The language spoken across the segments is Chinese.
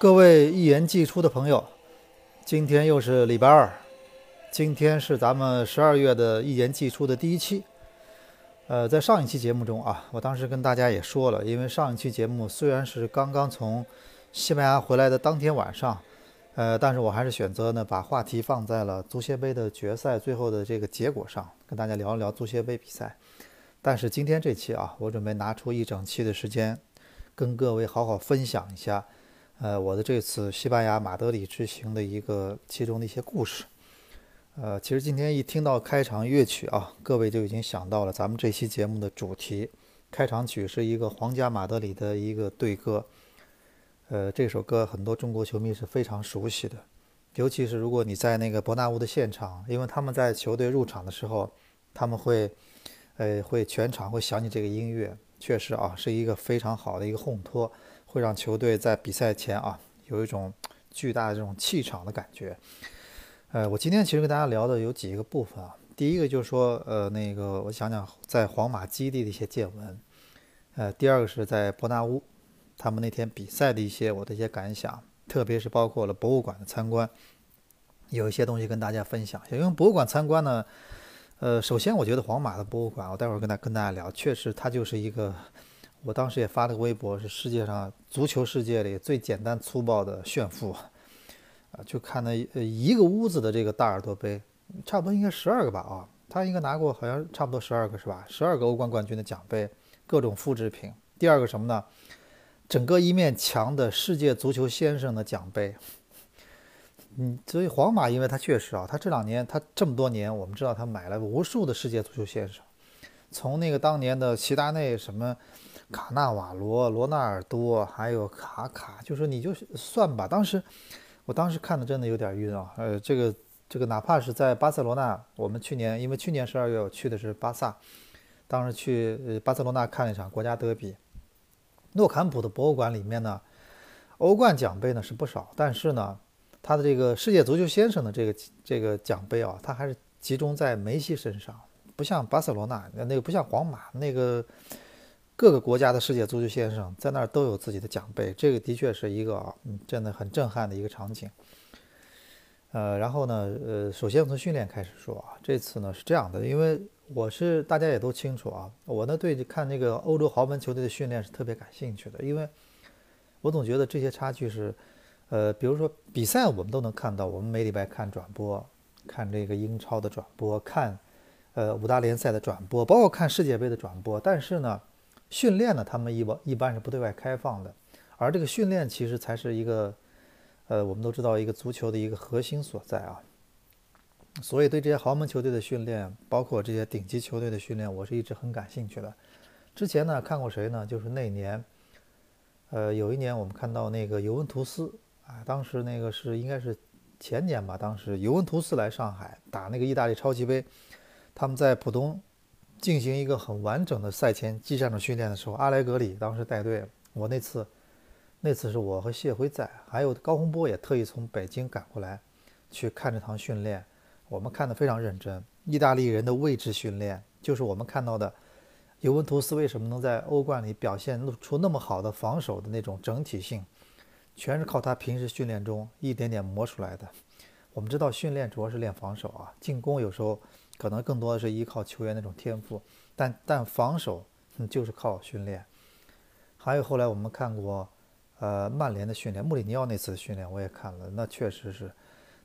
各位一言既出的朋友，今天又是礼拜二，今天是咱们十二月的一言既出的第一期。呃，在上一期节目中啊，我当时跟大家也说了，因为上一期节目虽然是刚刚从西班牙回来的当天晚上，呃，但是我还是选择呢把话题放在了足协杯的决赛最后的这个结果上，跟大家聊一聊足协杯比赛。但是今天这期啊，我准备拿出一整期的时间，跟各位好好分享一下。呃，我的这次西班牙马德里之行的一个其中的一些故事，呃，其实今天一听到开场乐曲啊，各位就已经想到了咱们这期节目的主题。开场曲是一个皇家马德里的一个队歌，呃，这首歌很多中国球迷是非常熟悉的，尤其是如果你在那个伯纳乌的现场，因为他们在球队入场的时候，他们会，呃，会全场会响起这个音乐，确实啊，是一个非常好的一个烘托。会让球队在比赛前啊有一种巨大的这种气场的感觉。呃，我今天其实跟大家聊的有几个部分啊。第一个就是说，呃，那个我想讲在皇马基地的一些见闻。呃，第二个是在伯纳乌他们那天比赛的一些我的一些感想，特别是包括了博物馆的参观，有一些东西跟大家分享一下。因为博物馆参观呢，呃，首先我觉得皇马的博物馆，我待会儿跟大跟大家聊，确实它就是一个。我当时也发了个微博，是世界上足球世界里最简单粗暴的炫富，啊，就看那呃一个屋子的这个大耳朵杯，差不多应该十二个吧啊，他应该拿过好像差不多十二个是吧？十二个欧冠冠军的奖杯，各种复制品。第二个什么呢？整个一面墙的世界足球先生的奖杯。嗯，所以皇马因为他确实啊，他这两年他这么多年，我们知道他买了无数的世界足球先生，从那个当年的齐达内什么。卡纳瓦罗、罗纳尔多，还有卡卡，就是你就算吧。当时，我当时看的真的有点晕啊。呃，这个这个，哪怕是在巴塞罗那，我们去年因为去年十二月我去的是巴萨，当时去巴塞罗那看了一场国家德比。诺坎普的博物馆里面呢，欧冠奖杯呢是不少，但是呢，他的这个世界足球先生的这个这个奖杯啊，他还是集中在梅西身上，不像巴塞罗那那个，不像皇马那个。各个国家的世界足球先生在那儿都有自己的奖杯，这个的确是一个啊，真的很震撼的一个场景。呃，然后呢，呃，首先从训练开始说啊，这次呢是这样的，因为我是大家也都清楚啊，我呢对看那个欧洲豪门球队的训练是特别感兴趣的，因为我总觉得这些差距是，呃，比如说比赛我们都能看到，我们每礼拜看转播，看这个英超的转播，看呃五大联赛的转播，包括看世界杯的转播，但是呢。训练呢，他们一般一般是不对外开放的，而这个训练其实才是一个，呃，我们都知道一个足球的一个核心所在啊。所以对这些豪门球队的训练，包括这些顶级球队的训练，我是一直很感兴趣的。之前呢，看过谁呢？就是那年，呃，有一年我们看到那个尤文图斯啊，当时那个是应该是前年吧，当时尤文图斯来上海打那个意大利超级杯，他们在浦东。进行一个很完整的赛前技战术训练的时候，阿莱格里当时带队。我那次，那次是我和谢辉在，还有高洪波也特意从北京赶过来，去看这堂训练。我们看得非常认真。意大利人的位置训练，就是我们看到的尤文图斯为什么能在欧冠里表现出那么好的防守的那种整体性，全是靠他平时训练中一点点磨出来的。我们知道训练主要是练防守啊，进攻有时候。可能更多的是依靠球员那种天赋，但但防守就是靠训练。还有后来我们看过，呃，曼联的训练，穆里尼奥那次训练我也看了，那确实是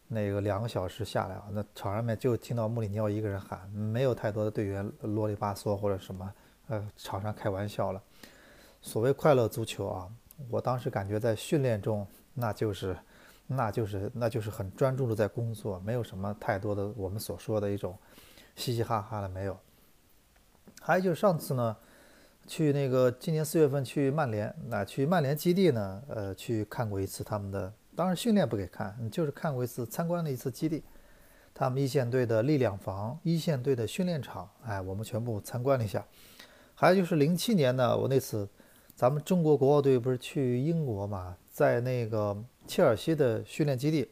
那个两个小时下来啊，那场上面就听到穆里尼奥一个人喊，没有太多的队员啰里吧嗦或者什么，呃，场上开玩笑了。所谓快乐足球啊，我当时感觉在训练中那就是。那就是那就是很专注的在工作，没有什么太多的我们所说的一种嘻嘻哈哈的没有。还有就是上次呢，去那个今年四月份去曼联，那去曼联基地呢，呃，去看过一次他们的，当然训练不给看，就是看过一次参观了一次基地，他们一线队的力量房、一线队的训练场，哎，我们全部参观了一下。还有就是零七年呢，我那次咱们中国国奥队不是去英国嘛，在那个。切尔西的训练基地，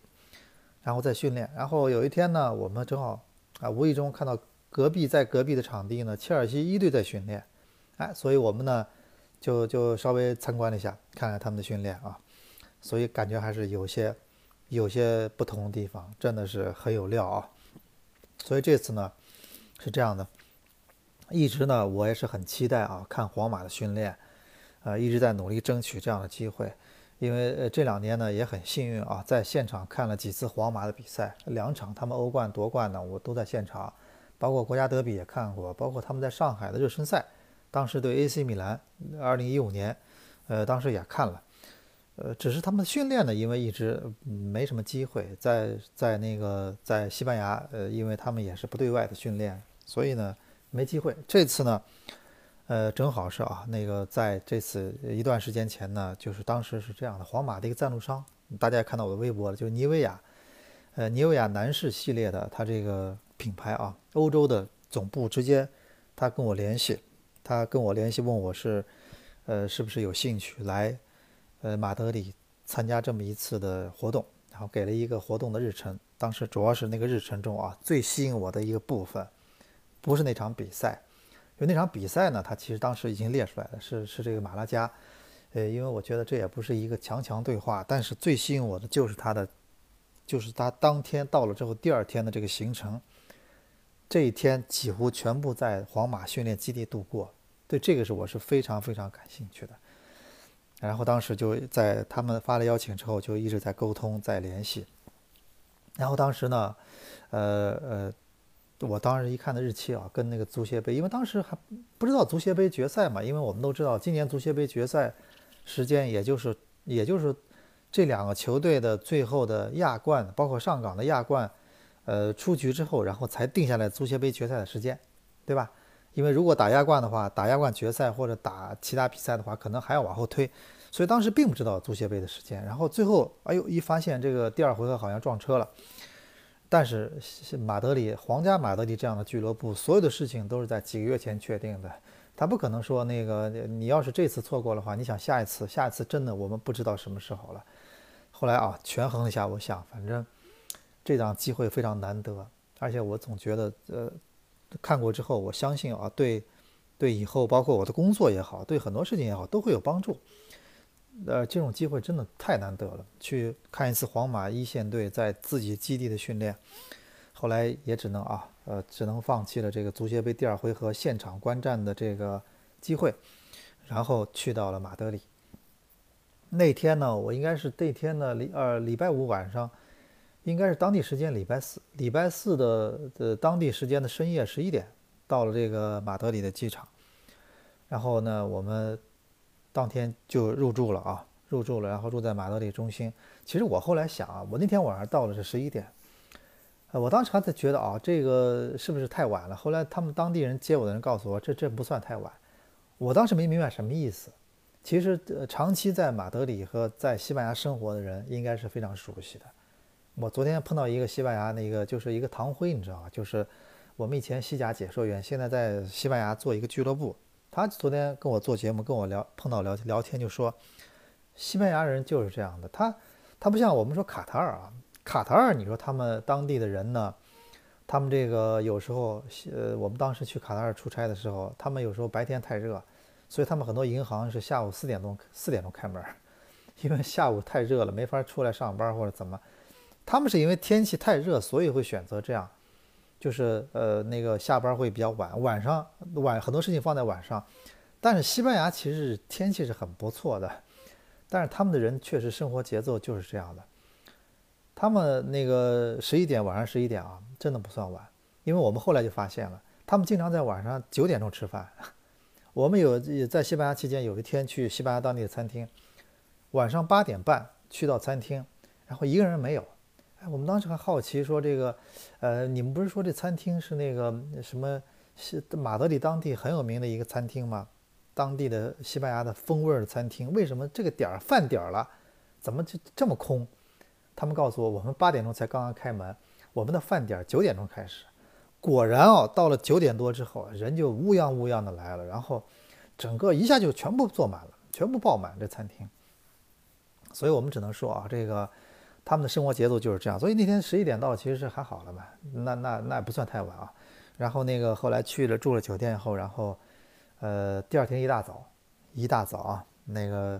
然后再训练。然后有一天呢，我们正好啊，无意中看到隔壁在隔壁的场地呢，切尔西一队在训练，哎，所以我们呢就就稍微参观了一下，看看他们的训练啊。所以感觉还是有些有些不同的地方，真的是很有料啊。所以这次呢是这样的，一直呢我也是很期待啊，看皇马的训练，呃，一直在努力争取这样的机会。因为呃这两年呢也很幸运啊，在现场看了几次皇马的比赛，两场他们欧冠夺冠呢我都在现场，包括国家德比也看过，包括他们在上海的热身赛，当时对 AC 米兰，二零一五年，呃当时也看了，呃只是他们的训练呢，因为一直没什么机会，在在那个在西班牙，呃因为他们也是不对外的训练，所以呢没机会。这次呢。呃，正好是啊，那个在这次一段时间前呢，就是当时是这样的，皇马的一个赞助商，大家也看到我的微博了，就是妮维雅，呃，妮维雅男士系列的，它这个品牌啊，欧洲的总部直接他跟我联系，他跟我联系问我是，呃，是不是有兴趣来，呃，马德里参加这么一次的活动，然后给了一个活动的日程，当时主要是那个日程中啊，最吸引我的一个部分，不是那场比赛。就那场比赛呢，他其实当时已经列出来了，是是这个马拉加，呃，因为我觉得这也不是一个强强对话，但是最吸引我的就是他的，就是他当天到了之后，第二天的这个行程，这一天几乎全部在皇马训练基地度过，对这个是我是非常非常感兴趣的。然后当时就在他们发了邀请之后，就一直在沟通在联系。然后当时呢，呃呃。我当时一看的日期啊，跟那个足协杯，因为当时还不知道足协杯决赛嘛，因为我们都知道今年足协杯决赛时间也就是也就是这两个球队的最后的亚冠，包括上港的亚冠，呃出局之后，然后才定下来足协杯决赛的时间，对吧？因为如果打亚冠的话，打亚冠决赛或者打其他比赛的话，可能还要往后推，所以当时并不知道足协杯的时间。然后最后，哎呦，一发现这个第二回合好像撞车了。但是马德里皇家马德里这样的俱乐部，所有的事情都是在几个月前确定的，他不可能说那个你要是这次错过的话，你想下一次，下一次真的我们不知道什么时候了。后来啊，权衡一下，我想反正这档机会非常难得，而且我总觉得呃看过之后，我相信啊，对对以后包括我的工作也好，对很多事情也好，都会有帮助。呃，这种机会真的太难得了。去看一次皇马一线队在自己基地的训练，后来也只能啊，呃，只能放弃了这个足协杯第二回合现场观战的这个机会，然后去到了马德里。那天呢，我应该是那天呢礼呃礼拜五晚上，应该是当地时间礼拜四，礼拜四的的当地时间的深夜十一点到了这个马德里的机场，然后呢，我们。当天就入住了啊，入住了，然后住在马德里中心。其实我后来想啊，我那天晚上到了是十一点，呃，我当时还在觉得啊，这个是不是太晚了？后来他们当地人接我的人告诉我，这这不算太晚。我当时没明白什么意思。其实，长期在马德里和在西班牙生活的人应该是非常熟悉的。我昨天碰到一个西班牙那个就是一个唐辉，你知道吗？就是我们以前西甲解说员，现在在西班牙做一个俱乐部。他昨天跟我做节目，跟我聊碰到聊聊天，就说西班牙人就是这样的。他他不像我们说卡塔尔啊，卡塔尔，你说他们当地的人呢，他们这个有时候，呃，我们当时去卡塔尔出差的时候，他们有时候白天太热，所以他们很多银行是下午四点钟四点钟开门，因为下午太热了，没法出来上班或者怎么。他们是因为天气太热，所以会选择这样。就是呃那个下班会比较晚，晚上晚很多事情放在晚上，但是西班牙其实天气是很不错的，但是他们的人确实生活节奏就是这样的，他们那个十一点晚上十一点啊，真的不算晚，因为我们后来就发现了，他们经常在晚上九点钟吃饭，我们有在西班牙期间有一天去西班牙当地的餐厅，晚上八点半去到餐厅，然后一个人没有。哎，我们当时还好奇说这个，呃，你们不是说这餐厅是那个什么西马德里当地很有名的一个餐厅吗？当地的西班牙的风味的餐厅，为什么这个点儿饭点儿了，怎么就这么空？他们告诉我，我们八点钟才刚刚开门，我们的饭点儿九点钟开始。果然哦，到了九点多之后，人就乌泱乌泱的来了，然后整个一下就全部坐满了，全部爆满这餐厅。所以我们只能说啊，这个。他们的生活节奏就是这样，所以那天十一点到其实是还好了嘛，那那那也不算太晚啊。然后那个后来去了住了酒店以后，然后，呃，第二天一大早，一大早啊，那个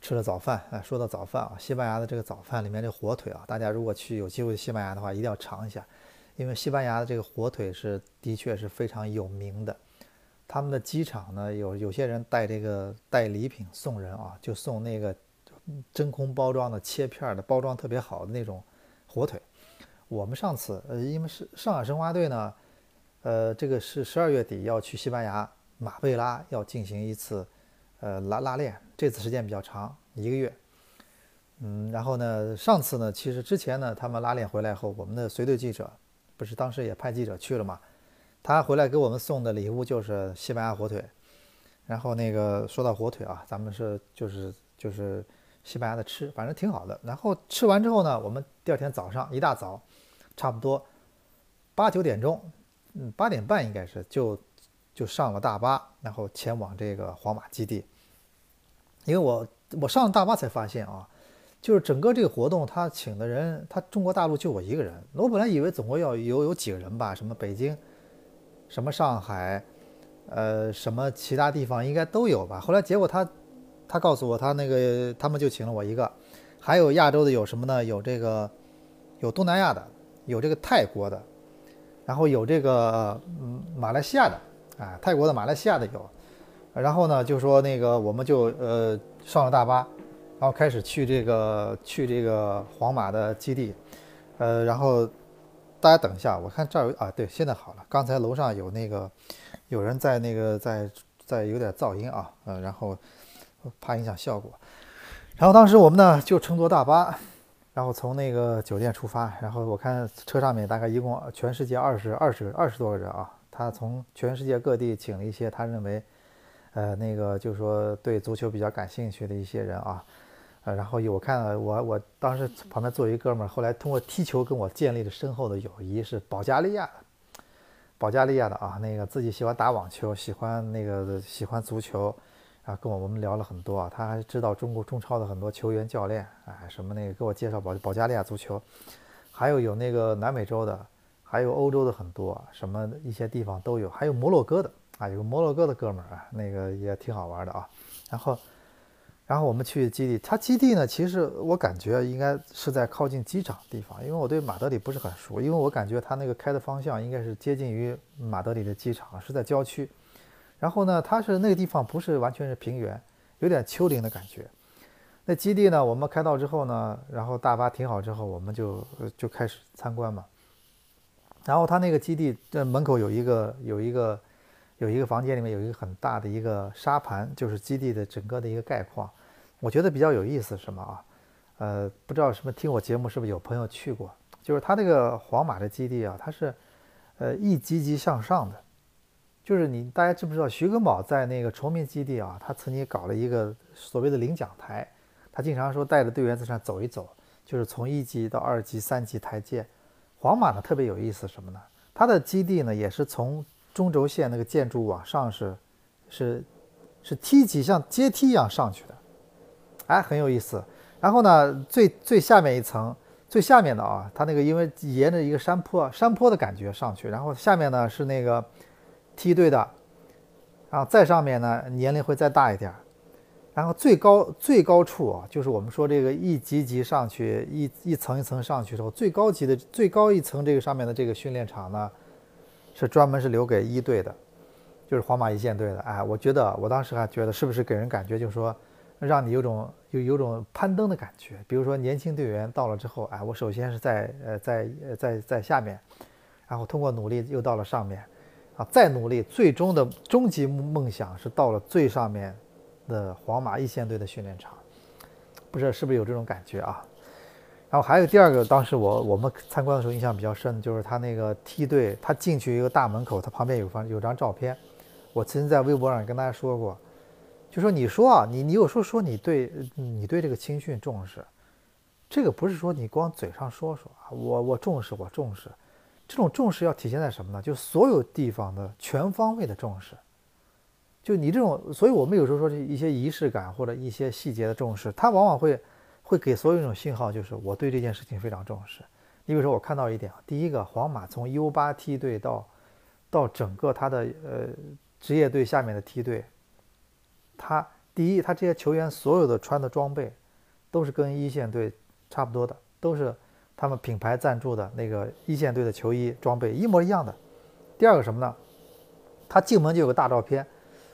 吃了早饭。哎，说到早饭啊，西班牙的这个早饭里面这火腿啊，大家如果去有机会西班牙的话，一定要尝一下，因为西班牙的这个火腿是的确是非常有名的。他们的机场呢，有有些人带这个带礼品送人啊，就送那个真空包装的切片的包装特别好的那种火腿。我们上次呃，因为是上海申花队呢，呃，这个是十二月底要去西班牙马贝拉要进行一次呃拉拉练，这次时间比较长，一个月。嗯，然后呢，上次呢，其实之前呢，他们拉练回来后，我们的随队记者不是当时也派记者去了嘛。他回来给我们送的礼物就是西班牙火腿，然后那个说到火腿啊，咱们是就是就是西班牙的吃，反正挺好的。然后吃完之后呢，我们第二天早上一大早，差不多八九点钟，嗯，八点半应该是就就上了大巴，然后前往这个皇马基地。因为我我上了大巴才发现啊，就是整个这个活动他请的人，他中国大陆就我一个人。我本来以为总共要有有几个人吧，什么北京。什么上海，呃，什么其他地方应该都有吧？后来结果他，他告诉我，他那个他们就请了我一个，还有亚洲的有什么呢？有这个，有东南亚的，有这个泰国的，然后有这个嗯马来西亚的，啊，泰国的、马来西亚的有，然后呢就说那个我们就呃上了大巴，然后开始去这个去这个皇马的基地，呃，然后。大家等一下，我看这儿有啊，对，现在好了。刚才楼上有那个有人在那个在在有点噪音啊，呃，然后怕影响效果。然后当时我们呢就乘坐大巴，然后从那个酒店出发。然后我看车上面大概一共全世界二十二十二十多个人啊，他从全世界各地请了一些他认为呃那个就是说对足球比较感兴趣的一些人啊。呃，然后我看了，我我当时旁边坐一哥们儿，后来通过踢球跟我建立了深厚的友谊，是保加利亚的，保加利亚的啊，那个自己喜欢打网球，喜欢那个喜欢足球，啊，跟我我们聊了很多啊，他还知道中国中超的很多球员教练，哎，什么那个给我介绍保保加利亚足球，还有有那个南美洲的，还有欧洲的很多，什么一些地方都有，还有摩洛哥的啊，有个摩洛哥的哥们儿啊，那个也挺好玩的啊，然后。然后我们去基地，他基地呢，其实我感觉应该是在靠近机场地方，因为我对马德里不是很熟，因为我感觉他那个开的方向应该是接近于马德里的机场，是在郊区。然后呢，它是那个地方不是完全是平原，有点丘陵的感觉。那基地呢，我们开到之后呢，然后大巴停好之后，我们就就开始参观嘛。然后它那个基地的门口有一个有一个有一个房间，里面有一个很大的一个沙盘，就是基地的整个的一个概况。我觉得比较有意思什么啊？呃，不知道什么听我节目是不是有朋友去过？就是他那个皇马的基地啊，它是呃一级级向上的。就是你大家知不知道徐根宝在那个崇明基地啊，他曾经搞了一个所谓的领奖台，他经常说带着队员在上走一走，就是从一级到二级、三级台阶。皇马呢特别有意思什么呢？它的基地呢也是从中轴线那个建筑往上是是是梯级像阶梯一样上去的。哎，很有意思。然后呢，最最下面一层，最下面的啊，它那个因为沿着一个山坡，山坡的感觉上去。然后下面呢是那个梯队的，然后再上面呢年龄会再大一点。然后最高最高处啊，就是我们说这个一级级上去，一一层一层上去之后，最高级的最高一层这个上面的这个训练场呢，是专门是留给一队的，就是皇马一线队的。哎，我觉得我当时还觉得是不是给人感觉就是说。让你有种有有种攀登的感觉，比如说年轻队员到了之后，哎，我首先是在呃在在在下面，然后通过努力又到了上面，啊，再努力，最终的终极梦想是到了最上面的皇马一线队的训练场，不知道是不是有这种感觉啊？然后还有第二个，当时我我们参观的时候印象比较深的就是他那个梯队，他进去一个大门口，他旁边有方有张照片，我曾经在微博上跟大家说过。就说你说啊，你你有时候说你对你对这个青训重视，这个不是说你光嘴上说说啊，我我重视我重视，这种重视要体现在什么呢？就所有地方的全方位的重视。就你这种，所以我们有时候说一些仪式感或者一些细节的重视，它往往会会给所有一种信号，就是我对这件事情非常重视。你比如说，我看到一点，第一个，皇马从 U 八梯队到到整个他的呃职业队下面的梯队。他第一，他这些球员所有的穿的装备都是跟一线队差不多的，都是他们品牌赞助的那个一线队的球衣装备一模一样的。第二个什么呢？他进门就有个大照片，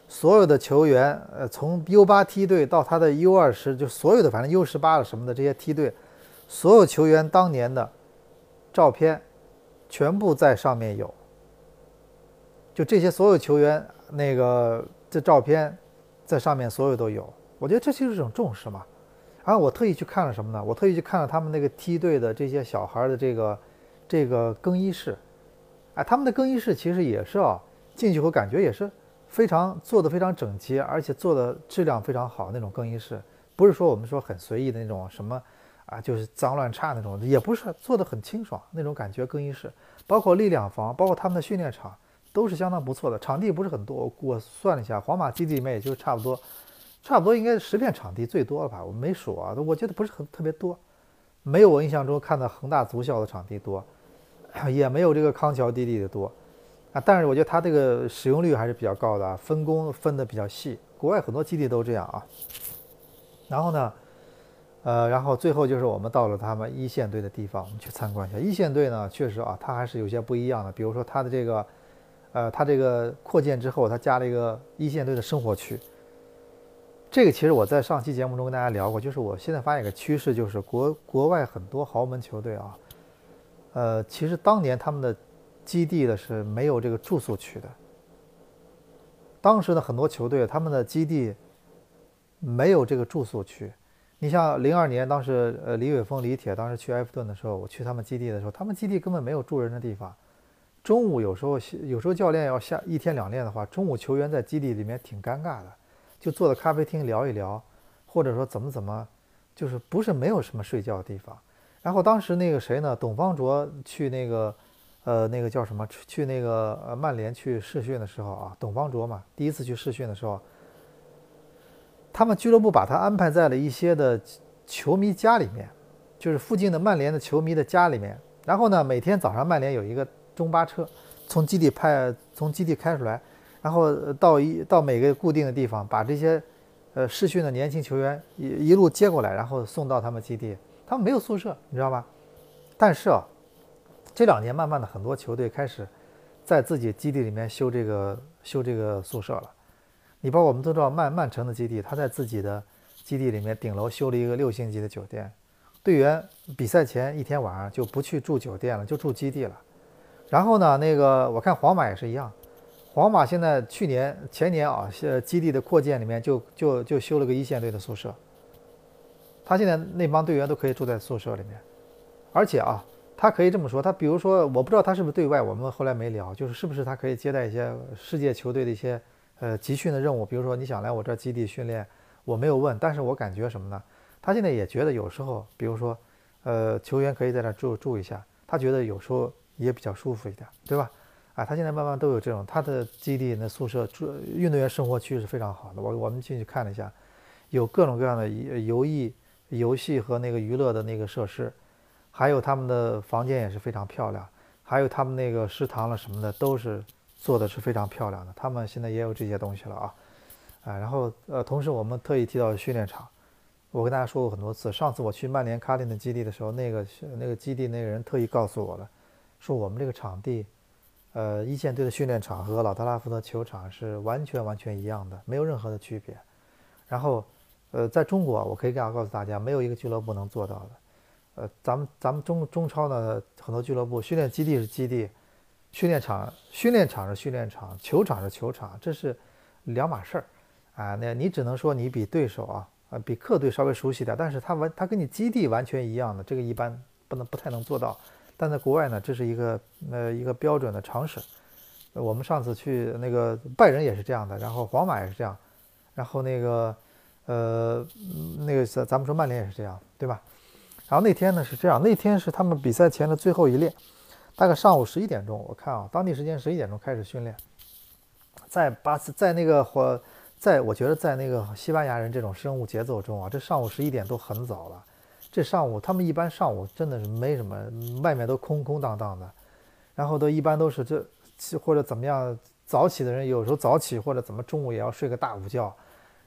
所有的球员，呃，从 U 八梯队到他的 U 二十，就所有的反正 U 十八了什么的这些梯队，所有球员当年的照片全部在上面有。就这些所有球员那个这照片在上面所有都有，我觉得这就是一种重视嘛。然后我特意去看了什么呢？我特意去看了他们那个梯队的这些小孩的这个这个更衣室。哎，他们的更衣室其实也是啊，进去后感觉也是非常做的非常整洁，而且做的质量非常好那种更衣室，不是说我们说很随意的那种什么啊，就是脏乱差那种，也不是做的很清爽那种感觉。更衣室包括力量房，包括他们的训练场都是相当不错的。场地不是很多，我算了一下，皇马基地里面也就差不多，差不多应该是十片场地最多了吧？我没数啊，我觉得不是很特别多，没有我印象中看到恒大足校的场地多。也没有这个康桥基地的多啊，但是我觉得它这个使用率还是比较高的，分工分的比较细。国外很多基地都这样啊。然后呢，呃，然后最后就是我们到了他们一线队的地方，我们去参观一下。一线队呢，确实啊，它还是有些不一样的。比如说它的这个，呃，它这个扩建之后，它加了一个一线队的生活区。这个其实我在上期节目中跟大家聊过，就是我现在发现一个趋势，就是国国外很多豪门球队啊。呃，其实当年他们的基地的是没有这个住宿区的。当时的很多球队，他们的基地没有这个住宿区。你像零二年，当时呃李玮峰、李铁当时去埃弗顿的时候，我去他们基地的时候，他们基地根本没有住人的地方。中午有时候有时候教练要下一天两练的话，中午球员在基地里面挺尴尬的，就坐在咖啡厅聊一聊，或者说怎么怎么，就是不是没有什么睡觉的地方。然后当时那个谁呢？董方卓去那个，呃，那个叫什么？去那个呃曼联去试训的时候啊，董方卓嘛，第一次去试训的时候，他们俱乐部把他安排在了一些的球迷家里面，就是附近的曼联的球迷的家里面。然后呢，每天早上曼联有一个中巴车从基地派从基地开出来，然后到一到每个固定的地方，把这些呃试训的年轻球员一一路接过来，然后送到他们基地。他们没有宿舍，你知道吧？但是啊，这两年慢慢的很多球队开始在自己基地里面修这个修这个宿舍了。你包括我们都知道曼曼城的基地，他在自己的基地里面顶楼修了一个六星级的酒店，队员比赛前一天晚上就不去住酒店了，就住基地了。然后呢，那个我看皇马也是一样，皇马现在去年前年啊，呃基地的扩建里面就就就修了个一线队的宿舍。他现在那帮队员都可以住在宿舍里面，而且啊，他可以这么说，他比如说，我不知道他是不是对外，我们后来没聊，就是是不是他可以接待一些世界球队的一些呃集训的任务，比如说你想来我这基地训练，我没有问，但是我感觉什么呢？他现在也觉得有时候，比如说，呃，球员可以在那住住一下，他觉得有时候也比较舒服一点，对吧？啊，他现在慢慢都有这种，他的基地那宿舍住运动员生活区是非常好的，我我们进去看了一下，有各种各样的游艺。游戏和那个娱乐的那个设施，还有他们的房间也是非常漂亮，还有他们那个食堂了什么的都是做的是非常漂亮的。他们现在也有这些东西了啊，啊，然后呃，同时我们特意提到训练场，我跟大家说过很多次，上次我去曼联卡丁的基地的时候，那个那个基地那个人特意告诉我了，说我们这个场地，呃，一线队的训练场和老特拉福德球场是完全完全一样的，没有任何的区别，然后。呃，在中国，我可以这样告诉大家，没有一个俱乐部能做到的。呃，咱们咱们中中超呢，很多俱乐部训练基地是基地，训练场训练场是训练场，球场是球场，这是两码事儿啊。那你只能说你比对手啊，啊，比客队稍微熟悉点，但是他完他跟你基地完全一样的，这个一般不能不太能做到。但在国外呢，这是一个呃一个标准的常识。我们上次去那个拜仁也是这样的，然后皇马也是这样，然后那个。呃，那个咱咱们说曼联也是这样，对吧？然后那天呢是这样，那天是他们比赛前的最后一练，大概上午十一点钟，我看啊，当地时间十一点钟开始训练，在巴斯，在那个或在我觉得在那个西班牙人这种生物节奏中啊，这上午十一点都很早了。这上午他们一般上午真的是没什么，外面都空空荡荡的，然后都一般都是这或者怎么样早起的人，有时候早起或者怎么中午也要睡个大午觉。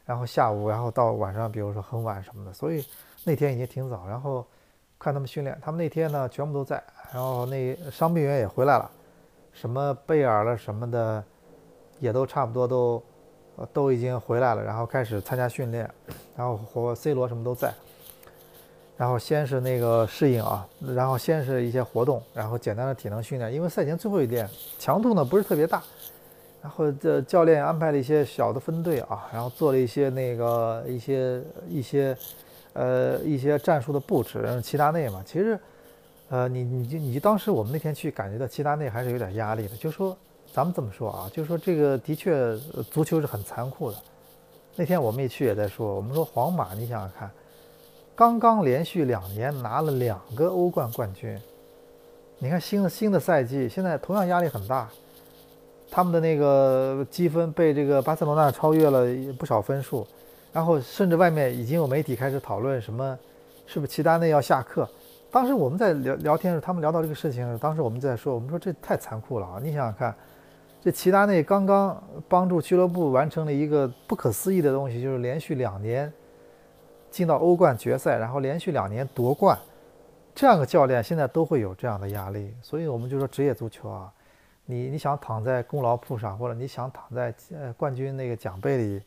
然后下午，然后到晚上，比如说很晚什么的，所以那天已经挺早。然后看他们训练，他们那天呢全部都在，然后那伤病员也回来了，什么贝尔了什么的，也都差不多都都已经回来了，然后开始参加训练，然后和 C 罗什么都在。然后先是那个适应啊，然后先是一些活动，然后简单的体能训练，因为赛前最后一练强度呢不是特别大，然后这教练安排了一些小的分队啊，然后做了一些那个一些一些呃一些战术的布置，齐达内嘛，其实呃你你就你当时我们那天去感觉到齐达内还是有点压力的，就说咱们这么说啊，就说这个的确足球是很残酷的，那天我们也去也在说，我们说皇马你想想看。刚刚连续两年拿了两个欧冠冠军，你看新的新的赛季，现在同样压力很大，他们的那个积分被这个巴塞罗那超越了不少分数，然后甚至外面已经有媒体开始讨论什么，是不是齐达内要下课？当时我们在聊聊天的时候，他们聊到这个事情时，当时我们在说，我们说这太残酷了啊！你想想看，这齐达内刚刚帮助俱乐部完成了一个不可思议的东西，就是连续两年。进到欧冠决赛，然后连续两年夺冠，这样的教练现在都会有这样的压力，所以我们就说职业足球啊，你你想躺在功劳簿上，或者你想躺在呃冠军那个奖杯里，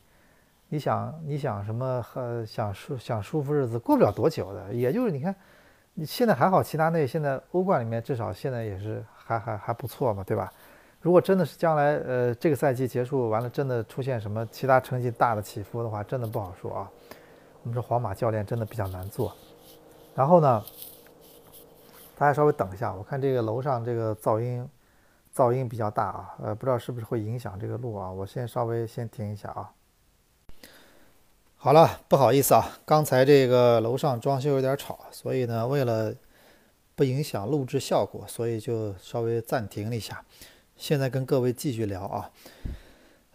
你想你想什么呃想舒想舒服日子过不了多久的，也就是你看，你现在还好，齐达内现在欧冠里面至少现在也是还还还不错嘛，对吧？如果真的是将来呃这个赛季结束完了，真的出现什么其他成绩大的起伏的话，真的不好说啊。我们说皇马教练真的比较难做，然后呢，大家稍微等一下，我看这个楼上这个噪音噪音比较大啊，呃，不知道是不是会影响这个录啊，我先稍微先停一下啊。好了，不好意思啊，刚才这个楼上装修有点吵，所以呢，为了不影响录制效果，所以就稍微暂停了一下。现在跟各位继续聊啊，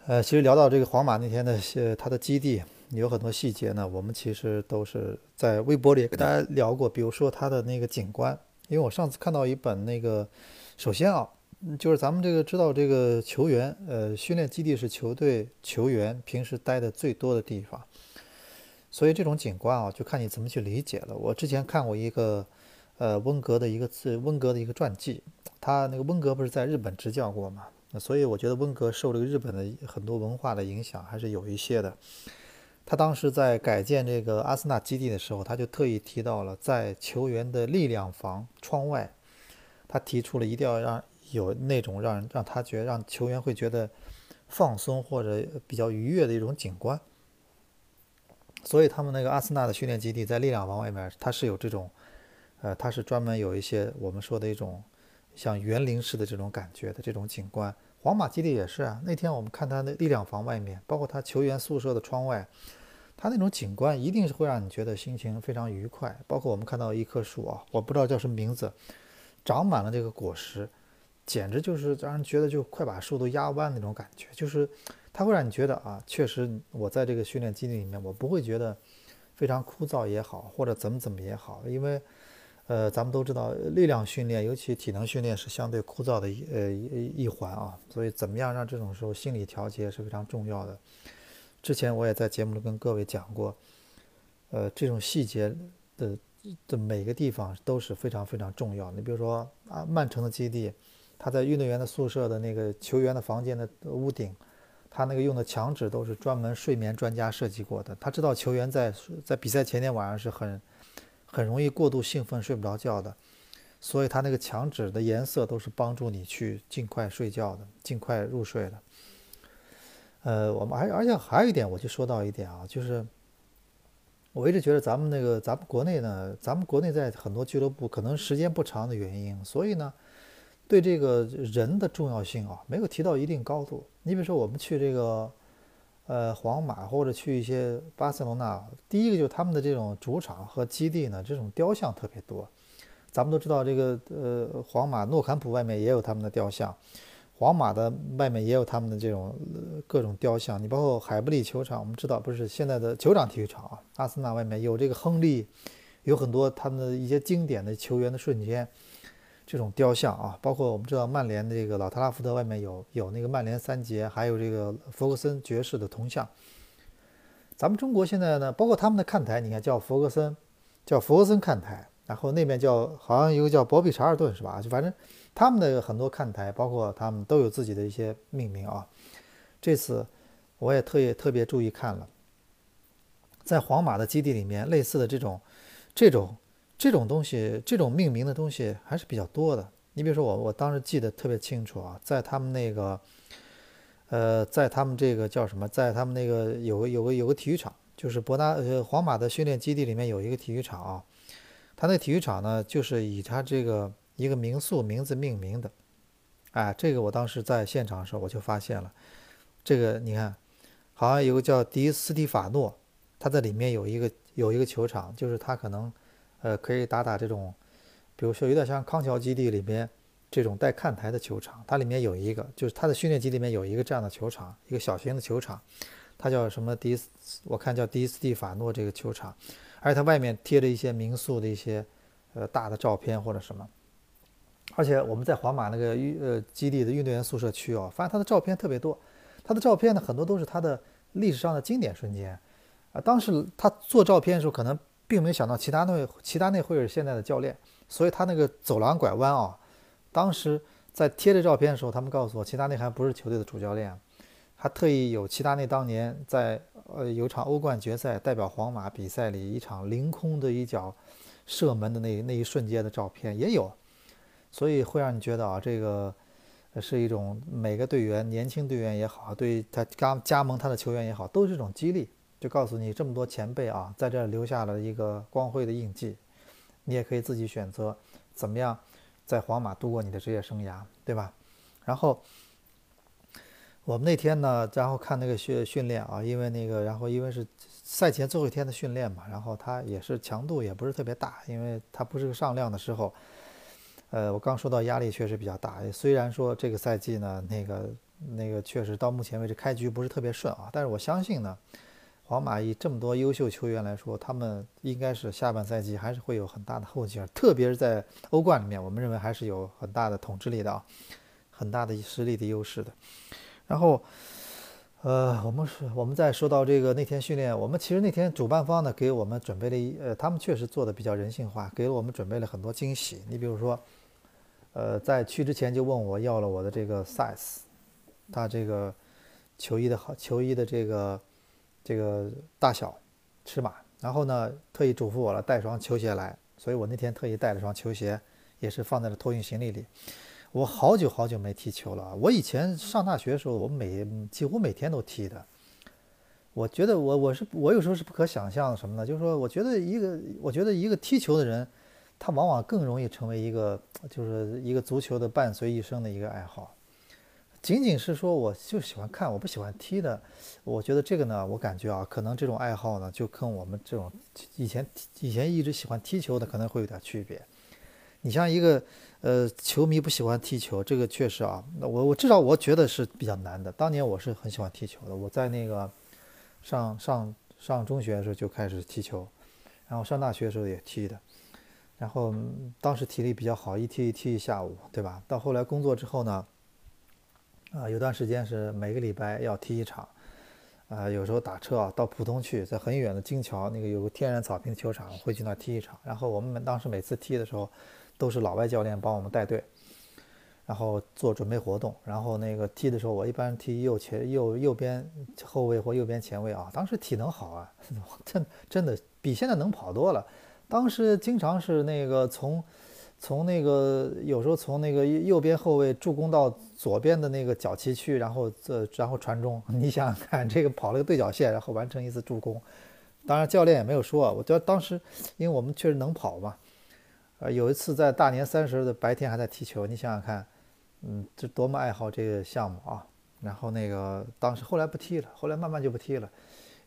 呃，其实聊到这个皇马那天的呃他的基地。有很多细节呢，我们其实都是在微博里跟大家聊过。比如说他的那个景观，因为我上次看到一本那个，首先啊，就是咱们这个知道这个球员，呃，训练基地是球队球员平时待的最多的地方，所以这种景观啊，就看你怎么去理解了。我之前看过一个，呃，温格的一个自，温格的一个传记，他那个温格不是在日本执教过嘛，所以我觉得温格受这个日本的很多文化的影响还是有一些的。他当时在改建这个阿森纳基地的时候，他就特意提到了在球员的力量房窗外，他提出了一定要让有那种让让他觉得让球员会觉得放松或者比较愉悦的一种景观。所以他们那个阿森纳的训练基地在力量房外面，它是有这种，呃，它是专门有一些我们说的一种像园林式的这种感觉的这种景观。皇马基地也是啊，那天我们看他的力量房外面，包括他球员宿舍的窗外。它那种景观一定是会让你觉得心情非常愉快，包括我们看到一棵树啊，我不知道叫什么名字，长满了这个果实，简直就是让人觉得就快把树都压弯那种感觉，就是它会让你觉得啊，确实我在这个训练基地里面，我不会觉得非常枯燥也好，或者怎么怎么也好，因为呃，咱们都知道力量训练，尤其体能训练是相对枯燥的一呃一一环啊，所以怎么样让这种时候心理调节是非常重要的。之前我也在节目里跟各位讲过，呃，这种细节的的每个地方都是非常非常重要。你比如说啊，曼城的基地，他在运动员的宿舍的那个球员的房间的屋顶，他那个用的墙纸都是专门睡眠专家设计过的。他知道球员在在比赛前天晚上是很很容易过度兴奋睡不着觉的，所以他那个墙纸的颜色都是帮助你去尽快睡觉的，尽快入睡的。呃，我们而而且还有一点，我就说到一点啊，就是我一直觉得咱们那个咱们国内呢，咱们国内在很多俱乐部可能时间不长的原因，所以呢，对这个人的重要性啊，没有提到一定高度。你比如说我们去这个呃皇马或者去一些巴塞罗那，第一个就是他们的这种主场和基地呢，这种雕像特别多。咱们都知道这个呃皇马诺坎普外面也有他们的雕像。皇马的外面也有他们的这种各种雕像，你包括海布利球场，我们知道不是现在的酋长体育场啊，阿森纳外面有这个亨利，有很多他们的一些经典的球员的瞬间，这种雕像啊，包括我们知道曼联的这个老特拉福德外面有有那个曼联三杰，还有这个弗格森爵士的铜像，咱们中国现在呢，包括他们的看台，你看叫弗格森，叫弗格森看台，然后那边叫好像一个叫博比查尔顿是吧？就反正他们的很多看台，包括他们都有自己的一些命名啊。这次我也特意特别注意看了，在皇马的基地里面，类似的这种这种这种东西，这种命名的东西还是比较多的。你比如说我我当时记得特别清楚啊，在他们那个。呃，在他们这个叫什么，在他们那个有个有个有个体育场，就是伯纳呃皇马的训练基地里面有一个体育场啊，他那体育场呢就是以他这个一个民宿名字命名的，哎，这个我当时在现场的时候我就发现了，这个你看，好像有个叫迪斯蒂法诺，他在里面有一个有一个球场，就是他可能呃可以打打这种，比如说有点像康桥基地里面。这种带看台的球场，它里面有一个，就是它的训练基地里面有一个这样的球场，一个小型的球场，它叫什么迪斯？我看叫迪斯蒂法诺这个球场，而且它外面贴着一些民宿的一些呃大的照片或者什么。而且我们在皇马那个运呃基地的运动员宿舍区哦，发现他的照片特别多，他的照片呢很多都是他的历史上的经典瞬间啊。当时他做照片的时候，可能并没想到其他那位其他那会是现在的教练，所以他那个走廊拐弯啊。当时在贴这照片的时候，他们告诉我，齐达内还不是球队的主教练，还特意有齐达内当年在呃有场欧冠决赛代表皇马比赛里一场凌空的一脚射门的那那一瞬间的照片也有，所以会让你觉得啊，这个是一种每个队员年轻队员也好，对他刚加盟他的球员也好，都是一种激励，就告诉你这么多前辈啊，在这留下了一个光辉的印记，你也可以自己选择怎么样。在皇马度过你的职业生涯，对吧？然后我们那天呢，然后看那个训训练啊，因为那个，然后因为是赛前最后一天的训练嘛，然后他也是强度也不是特别大，因为他不是个上量的时候。呃，我刚说到压力确实比较大，虽然说这个赛季呢，那个那个确实到目前为止开局不是特别顺啊，但是我相信呢。皇马以这么多优秀球员来说，他们应该是下半赛季还是会有很大的后劲儿，特别是在欧冠里面，我们认为还是有很大的统治力的啊，很大的实力的优势的。然后，呃，我们是我们在说到这个那天训练，我们其实那天主办方呢给我们准备了一，呃，他们确实做的比较人性化，给了我们准备了很多惊喜。你比如说，呃，在去之前就问我要了我的这个 size，他这个球衣的好球衣的这个。这个大小尺码，然后呢，特意嘱咐我了带双球鞋来，所以我那天特意带了双球鞋，也是放在了托运行李里。我好久好久没踢球了，我以前上大学的时候，我每几乎每天都踢的。我觉得我我是我有时候是不可想象什么呢？就是说，我觉得一个我觉得一个踢球的人，他往往更容易成为一个就是一个足球的伴随一生的一个爱好。仅仅是说，我就喜欢看，我不喜欢踢的。我觉得这个呢，我感觉啊，可能这种爱好呢，就跟我们这种以前以前一直喜欢踢球的可能会有点区别。你像一个呃球迷不喜欢踢球，这个确实啊，我我至少我觉得是比较难的。当年我是很喜欢踢球的，我在那个上上上中学的时候就开始踢球，然后上大学的时候也踢的，然后当时体力比较好，一踢一踢一下午，对吧？到后来工作之后呢。啊，有段时间是每个礼拜要踢一场，啊，有时候打车啊到浦东去，在很远的金桥那个有个天然草坪球场，会去那踢一场。然后我们当时每次踢的时候，都是老外教练帮我们带队，然后做准备活动。然后那个踢的时候，我一般踢右前右右边后卫或右边前卫啊。当时体能好啊，真真的比现在能跑多了。当时经常是那个从。从那个有时候从那个右边后卫助攻到左边的那个角旗区，然后这然后传中，你想想看，这个跑了个对角线，然后完成一次助攻。当然教练也没有说，我觉得当时因为我们确实能跑嘛。呃，有一次在大年三十的白天还在踢球，你想想看，嗯，这多么爱好这个项目啊。然后那个当时后来不踢了，后来慢慢就不踢了，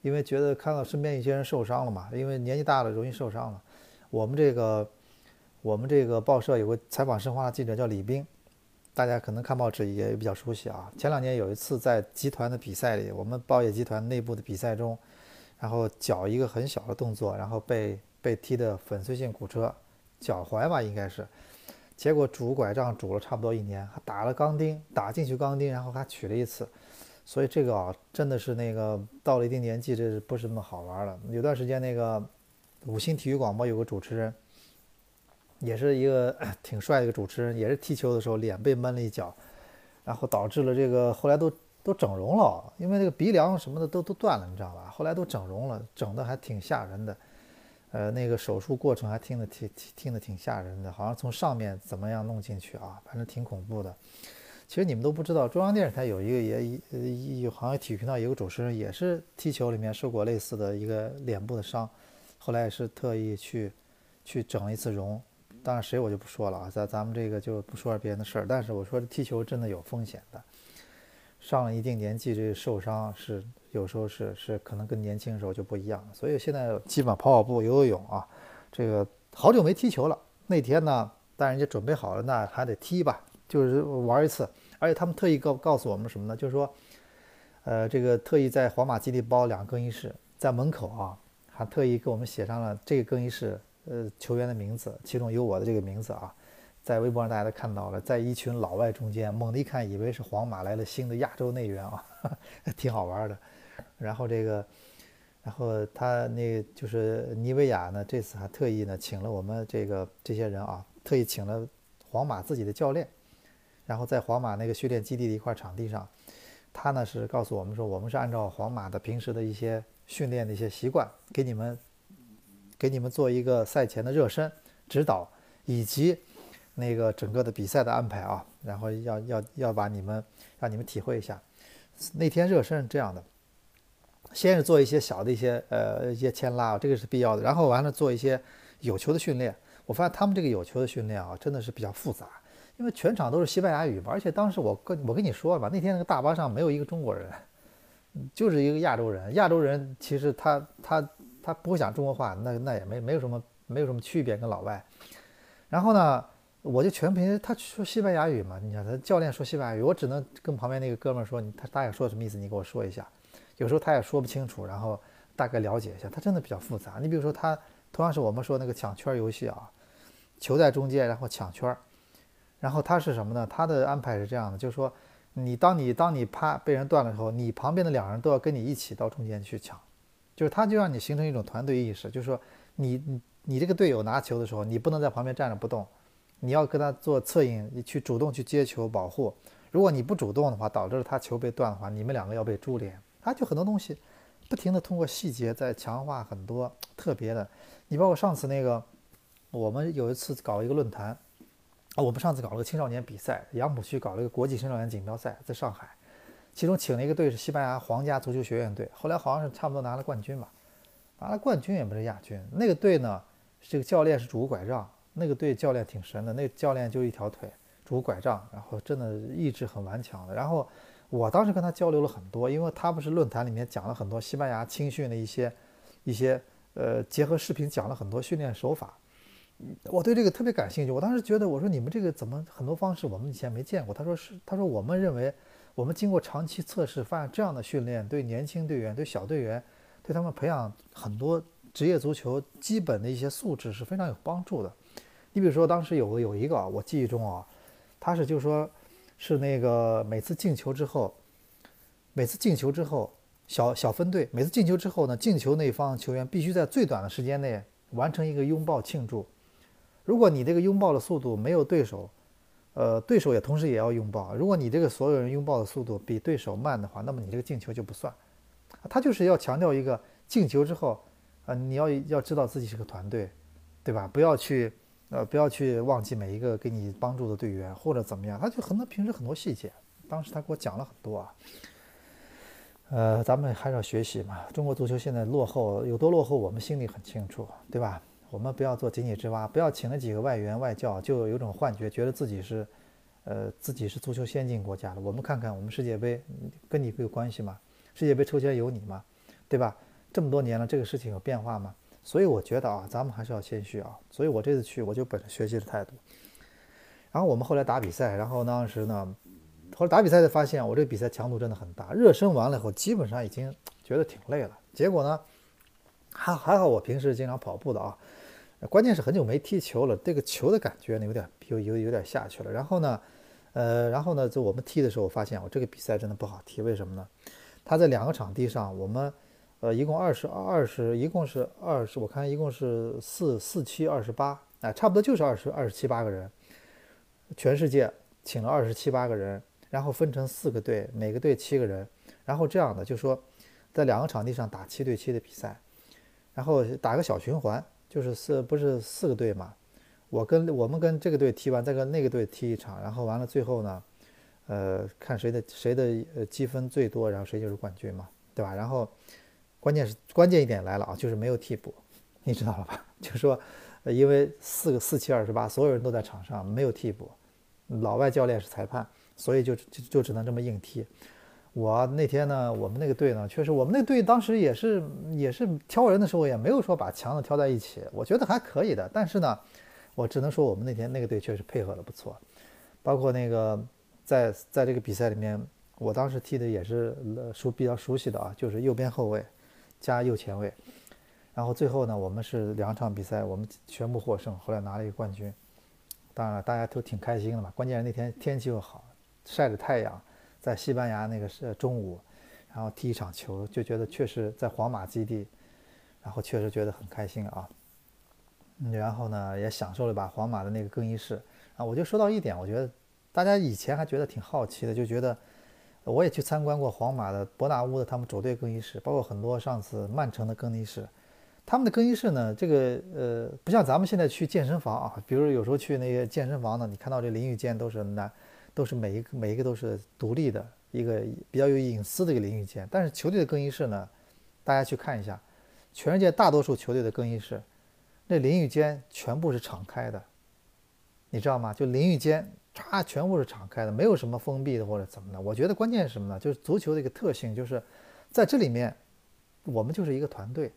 因为觉得看到身边一些人受伤了嘛，因为年纪大了容易受伤了。我们这个。我们这个报社有个采访申花的记者叫李斌，大家可能看报纸也比较熟悉啊。前两年有一次在集团的比赛里，我们报业集团内部的比赛中，然后脚一个很小的动作，然后被被踢得粉碎性骨折，脚踝吧应该是，结果拄拐杖拄了差不多一年，还打了钢钉，打进去钢钉，然后还取了一次，所以这个啊，真的是那个到了一定年纪，这是不是那么好玩了。有段时间那个五星体育广播有个主持人，也是一个 挺帅的一个主持人，也是踢球的时候脸被闷了一脚，然后导致了这个后来都都整容了，因为那个鼻梁什么的都都断了，你知道吧？后来都整容了，整的还挺吓人的。呃，那个手术过程还听得挺听听得挺吓人的，好像从上面怎么样弄进去啊，反正挺恐怖的。其实你们都不知道，中央电视台有一个也一好像体育频道有个主持人也是踢球里面受过类似的一个脸部的伤，后来也是特意去去整了一次容。当然谁我就不说了啊，咱咱们这个就不说别人的事儿。但是我说踢球真的有风险的，上了一定年纪这受伤是。有时候是是可能跟年轻时候就不一样，所以现在基本跑跑步、游游泳啊，这个好久没踢球了。那天呢，但人家准备好了，那还得踢吧，就是玩一次。而且他们特意告告诉我们什么呢？就是说，呃，这个特意在皇马基地包两个更衣室，在门口啊，还特意给我们写上了这个更衣室呃球员的名字，其中有我的这个名字啊。在微博上大家都看到了，在一群老外中间，猛地一看以为是皇马来了新的亚洲内援啊，挺好玩的。然后这个，然后他那就是尼维亚呢，这次还特意呢请了我们这个这些人啊，特意请了皇马自己的教练，然后在皇马那个训练基地的一块场地上，他呢是告诉我们说，我们是按照皇马的平时的一些训练的一些习惯，给你们给你们做一个赛前的热身指导，以及那个整个的比赛的安排啊，然后要要要把你们让你们体会一下，那天热身是这样的。先是做一些小的一些呃一些牵拉，这个是必要的。然后完了做一些有球的训练。我发现他们这个有球的训练啊，真的是比较复杂，因为全场都是西班牙语嘛。而且当时我跟我跟你说了吧，那天那个大巴上没有一个中国人，就是一个亚洲人。亚洲人其实他他他不会讲中国话，那那也没没有什么没有什么区别跟老外。然后呢，我就全凭他说西班牙语嘛。你看他教练说西班牙语，我只能跟旁边那个哥们说，你他大概说什么意思，你给我说一下。有时候他也说不清楚，然后大概了解一下，他真的比较复杂。你比如说，他同样是我们说那个抢圈游戏啊，球在中间，然后抢圈，然后他是什么呢？他的安排是这样的，就是说，你当你当你啪被人断了之后，你旁边的两人都要跟你一起到中间去抢，就是他就让你形成一种团队意识，就是说，你你你这个队友拿球的时候，你不能在旁边站着不动，你要跟他做策应，你去主动去接球保护。如果你不主动的话，导致了他球被断的话，你们两个要被株连。他就很多东西，不停的通过细节在强化很多特别的。你包括上次那个，我们有一次搞一个论坛，啊，我们上次搞了个青少年比赛，杨浦区搞了一个国际青少年锦标赛，在上海，其中请了一个队是西班牙皇家足球学院队，后来好像是差不多拿了冠军吧，拿了冠军也不是亚军。那个队呢，这个教练是拄拐杖，那个队教练挺神的，那个教练就一条腿，拄拐杖，然后真的意志很顽强的，然后。我当时跟他交流了很多，因为他不是论坛里面讲了很多西班牙青训的一些一些呃结合视频讲了很多训练手法，我对这个特别感兴趣。我当时觉得我说你们这个怎么很多方式我们以前没见过？他说是，他说我们认为我们经过长期测试，发现这样的训练对年轻队员、对小队员、对他们培养很多职业足球基本的一些素质是非常有帮助的。你比如说当时有个有一个啊，我记忆中啊，他是就是说。是那个每次进球之后，每次进球之后，小小分队每次进球之后呢，进球那方球员必须在最短的时间内完成一个拥抱庆祝。如果你这个拥抱的速度没有对手，呃，对手也同时也要拥抱。如果你这个所有人拥抱的速度比对手慢的话，那么你这个进球就不算。他就是要强调一个进球之后，啊，你要要知道自己是个团队，对吧？不要去。呃，不要去忘记每一个给你帮助的队员或者怎么样，他就很多平时很多细节，当时他给我讲了很多啊。呃，咱们还是要学习嘛。中国足球现在落后有多落后，我们心里很清楚，对吧？我们不要做井底之蛙，不要请了几个外援外教就有种幻觉，觉得自己是，呃，自己是足球先进国家的。我们看看我们世界杯，跟你有关系吗？世界杯抽签有你吗？对吧？这么多年了，这个事情有变化吗？所以我觉得啊，咱们还是要谦虚啊。所以我这次去，我就本着学习的态度。然后我们后来打比赛，然后当时呢，后来打比赛才发现，我这个比赛强度真的很大。热身完了以后，基本上已经觉得挺累了。结果呢，还还好，我平时经常跑步的啊。关键是很久没踢球了，这个球的感觉呢有点有有有点下去了。然后呢，呃，然后呢，就我们踢的时候，我发现我这个比赛真的不好踢，为什么呢？他在两个场地上，我们呃一共二十二十，一共是二十，我看一共是四四七二十八，哎，差不多就是二十二十七八个人，全世界请了二十七八个人，然后分成四个队，每个队七个人，然后这样的就说在两个场地上打七对七的比赛，然后打个小循环，就是四不是四个队嘛。我跟我们跟这个队踢完，再跟那个队踢一场，然后完了最后呢，呃，看谁的谁的呃积分最多，然后谁就是冠军嘛，对吧？然后关键是关键一点来了啊，就是没有替补，你知道了吧？就是说，因为四个四七二十八，所有人都在场上，没有替补，老外教练是裁判，所以就就就只能这么硬踢。我那天呢，我们那个队呢，确实我们那队当时也是也是挑人的时候也没有说把强的挑在一起，我觉得还可以的，但是呢。我只能说，我们那天那个队确实配合的不错，包括那个在在这个比赛里面，我当时踢的也是熟比较熟悉的啊，就是右边后卫加右前卫，然后最后呢，我们是两场比赛我们全部获胜，后来拿了一个冠军，当然了，大家都挺开心的嘛。关键是那天天气又好，晒着太阳，在西班牙那个是中午，然后踢一场球，就觉得确实在皇马基地，然后确实觉得很开心啊。然后呢，也享受了一把皇马的那个更衣室啊，我就说到一点，我觉得大家以前还觉得挺好奇的，就觉得我也去参观过皇马的伯纳乌的他们主队更衣室，包括很多上次曼城的更衣室，他们的更衣室呢，这个呃不像咱们现在去健身房啊，比如有时候去那个健身房呢，你看到这淋浴间都是男，都是每一个每一个都是独立的一个比较有隐私的一个淋浴间，但是球队的更衣室呢，大家去看一下，全世界大多数球队的更衣室。那淋浴间全部是敞开的，你知道吗？就淋浴间，它全部是敞开的，没有什么封闭的或者怎么的。我觉得关键是什么呢？就是足球的一个特性，就是在这里面，我们就是一个团队，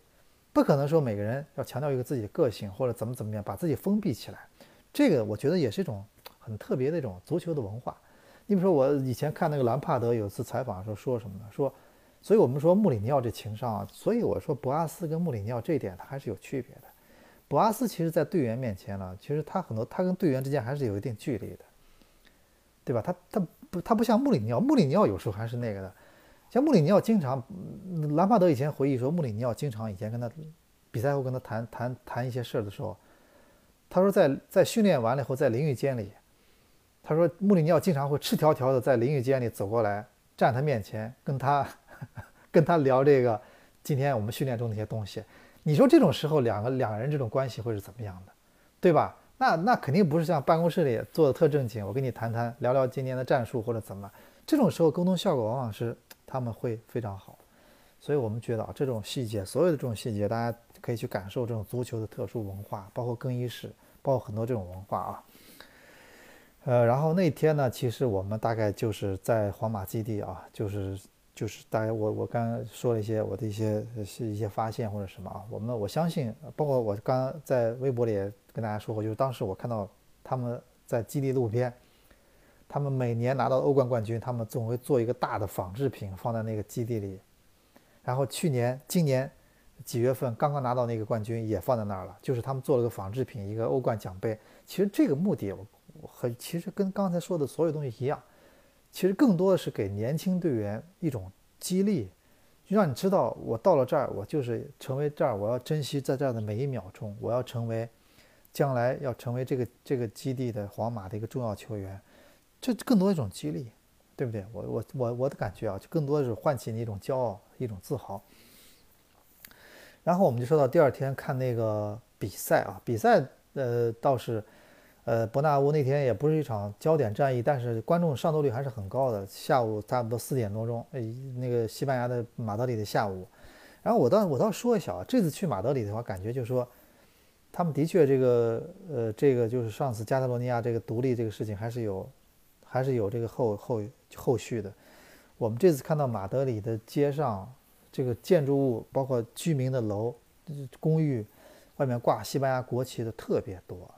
不可能说每个人要强调一个自己的个性或者怎么怎么样，把自己封闭起来。这个我觉得也是一种很特别那种足球的文化。你比如说，我以前看那个兰帕德有一次采访的时候说什么呢？说，所以我们说穆里尼奥这情商啊，所以我说博阿斯跟穆里尼奥这一点他还是有区别的。博阿斯其实，在队员面前呢，其实他很多，他跟队员之间还是有一定距离的，对吧？他他不他不像穆里尼奥，穆里尼奥有时候还是那个的，像穆里尼奥经常，兰帕德以前回忆说，穆里尼奥经常以前跟他比赛后跟他谈谈谈一些事儿的时候，他说在在训练完了以后，在淋浴间里，他说穆里尼奥经常会赤条条的在淋浴间里走过来，站他面前跟他 跟他聊这个今天我们训练中的一些东西。你说这种时候，两个两个人这种关系会是怎么样的，对吧？那那肯定不是像办公室里坐的特正经，我跟你谈谈聊聊今年的战术或者怎么。这种时候沟通效果往往是他们会非常好，所以我们觉得啊，这种细节，所有的这种细节，大家可以去感受这种足球的特殊文化，包括更衣室，包括很多这种文化啊。呃，然后那天呢，其实我们大概就是在皇马基地啊，就是。就是大家，我我刚刚说了一些我的一些一些发现或者什么啊，我们我相信，包括我刚刚在微博里也跟大家说过，就是当时我看到他们在基地路边，他们每年拿到欧冠冠军，他们总会做一个大的仿制品放在那个基地里，然后去年、今年几月份刚刚拿到那个冠军也放在那儿了，就是他们做了个仿制品，一个欧冠奖杯。其实这个目的我和其实跟刚才说的所有东西一样。其实更多的是给年轻队员一种激励，就让你知道，我到了这儿，我就是成为这儿，我要珍惜在这儿的每一秒钟，我要成为将来要成为这个这个基地的皇马的一个重要球员，这更多一种激励，对不对？我我我我的感觉啊，就更多的是唤起你一种骄傲，一种自豪。然后我们就说到第二天看那个比赛啊，比赛呃倒是。呃，伯纳乌那天也不是一场焦点战役，但是观众上座率还是很高的。下午差不多四点多钟，呃，那个西班牙的马德里的下午。然后我倒我倒说一下啊，这次去马德里的话，感觉就是说，他们的确这个呃，这个就是上次加泰罗尼亚这个独立这个事情还是有，还是有这个后后后续的。我们这次看到马德里的街上，这个建筑物包括居民的楼、公寓外面挂西班牙国旗的特别多。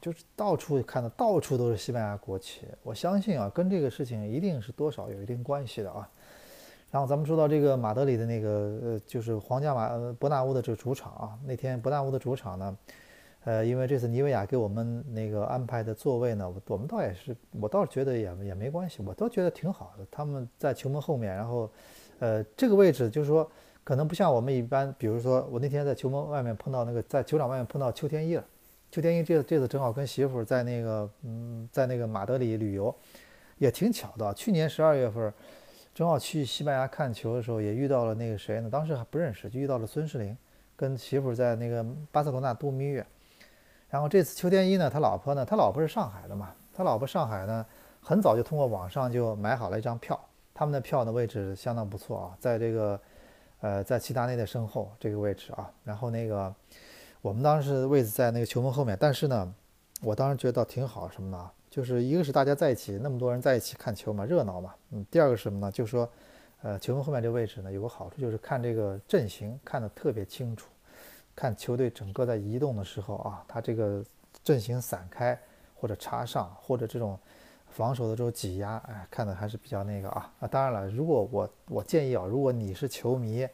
就是到处看到，到处都是西班牙国旗。我相信啊，跟这个事情一定是多少有一定关系的啊。然后咱们说到这个马德里的那个，呃，就是皇家马伯纳乌的这个主场啊。那天伯纳乌的主场呢，呃，因为这次尼维亚给我们那个安排的座位呢，我我们倒也是，我倒是觉得也也没关系，我倒觉得挺好的。他们在球门后面，然后，呃，这个位置就是说，可能不像我们一般，比如说我那天在球门外面碰到那个，在球场外面碰到邱天一了。邱天一这这次正好跟媳妇在那个，嗯，在那个马德里旅游，也挺巧的。去年十二月份，正好去西班牙看球的时候，也遇到了那个谁呢？当时还不认识，就遇到了孙世林，跟媳妇在那个巴塞罗那度蜜月。然后这次邱天一呢，他老婆呢，他老婆是上海的嘛，他老婆上海呢，很早就通过网上就买好了一张票，他们的票的位置相当不错啊，在这个，呃，在齐达内的身后这个位置啊。然后那个，我们当时位置在那个球门后面，但是呢，我当时觉得挺好什么呢？就是一个是大家在一起，那么多人在一起看球嘛，热闹嘛。嗯，第二个是什么呢？就是说，呃，球门后面这个位置呢，有个好处就是看这个阵型看得特别清楚。看球队整个在移动的时候啊，他这个阵型散开或者插上或者这种防守的这种挤压，哎，看的还是比较那个啊啊。当然了，如果我我建议啊，如果你是球迷，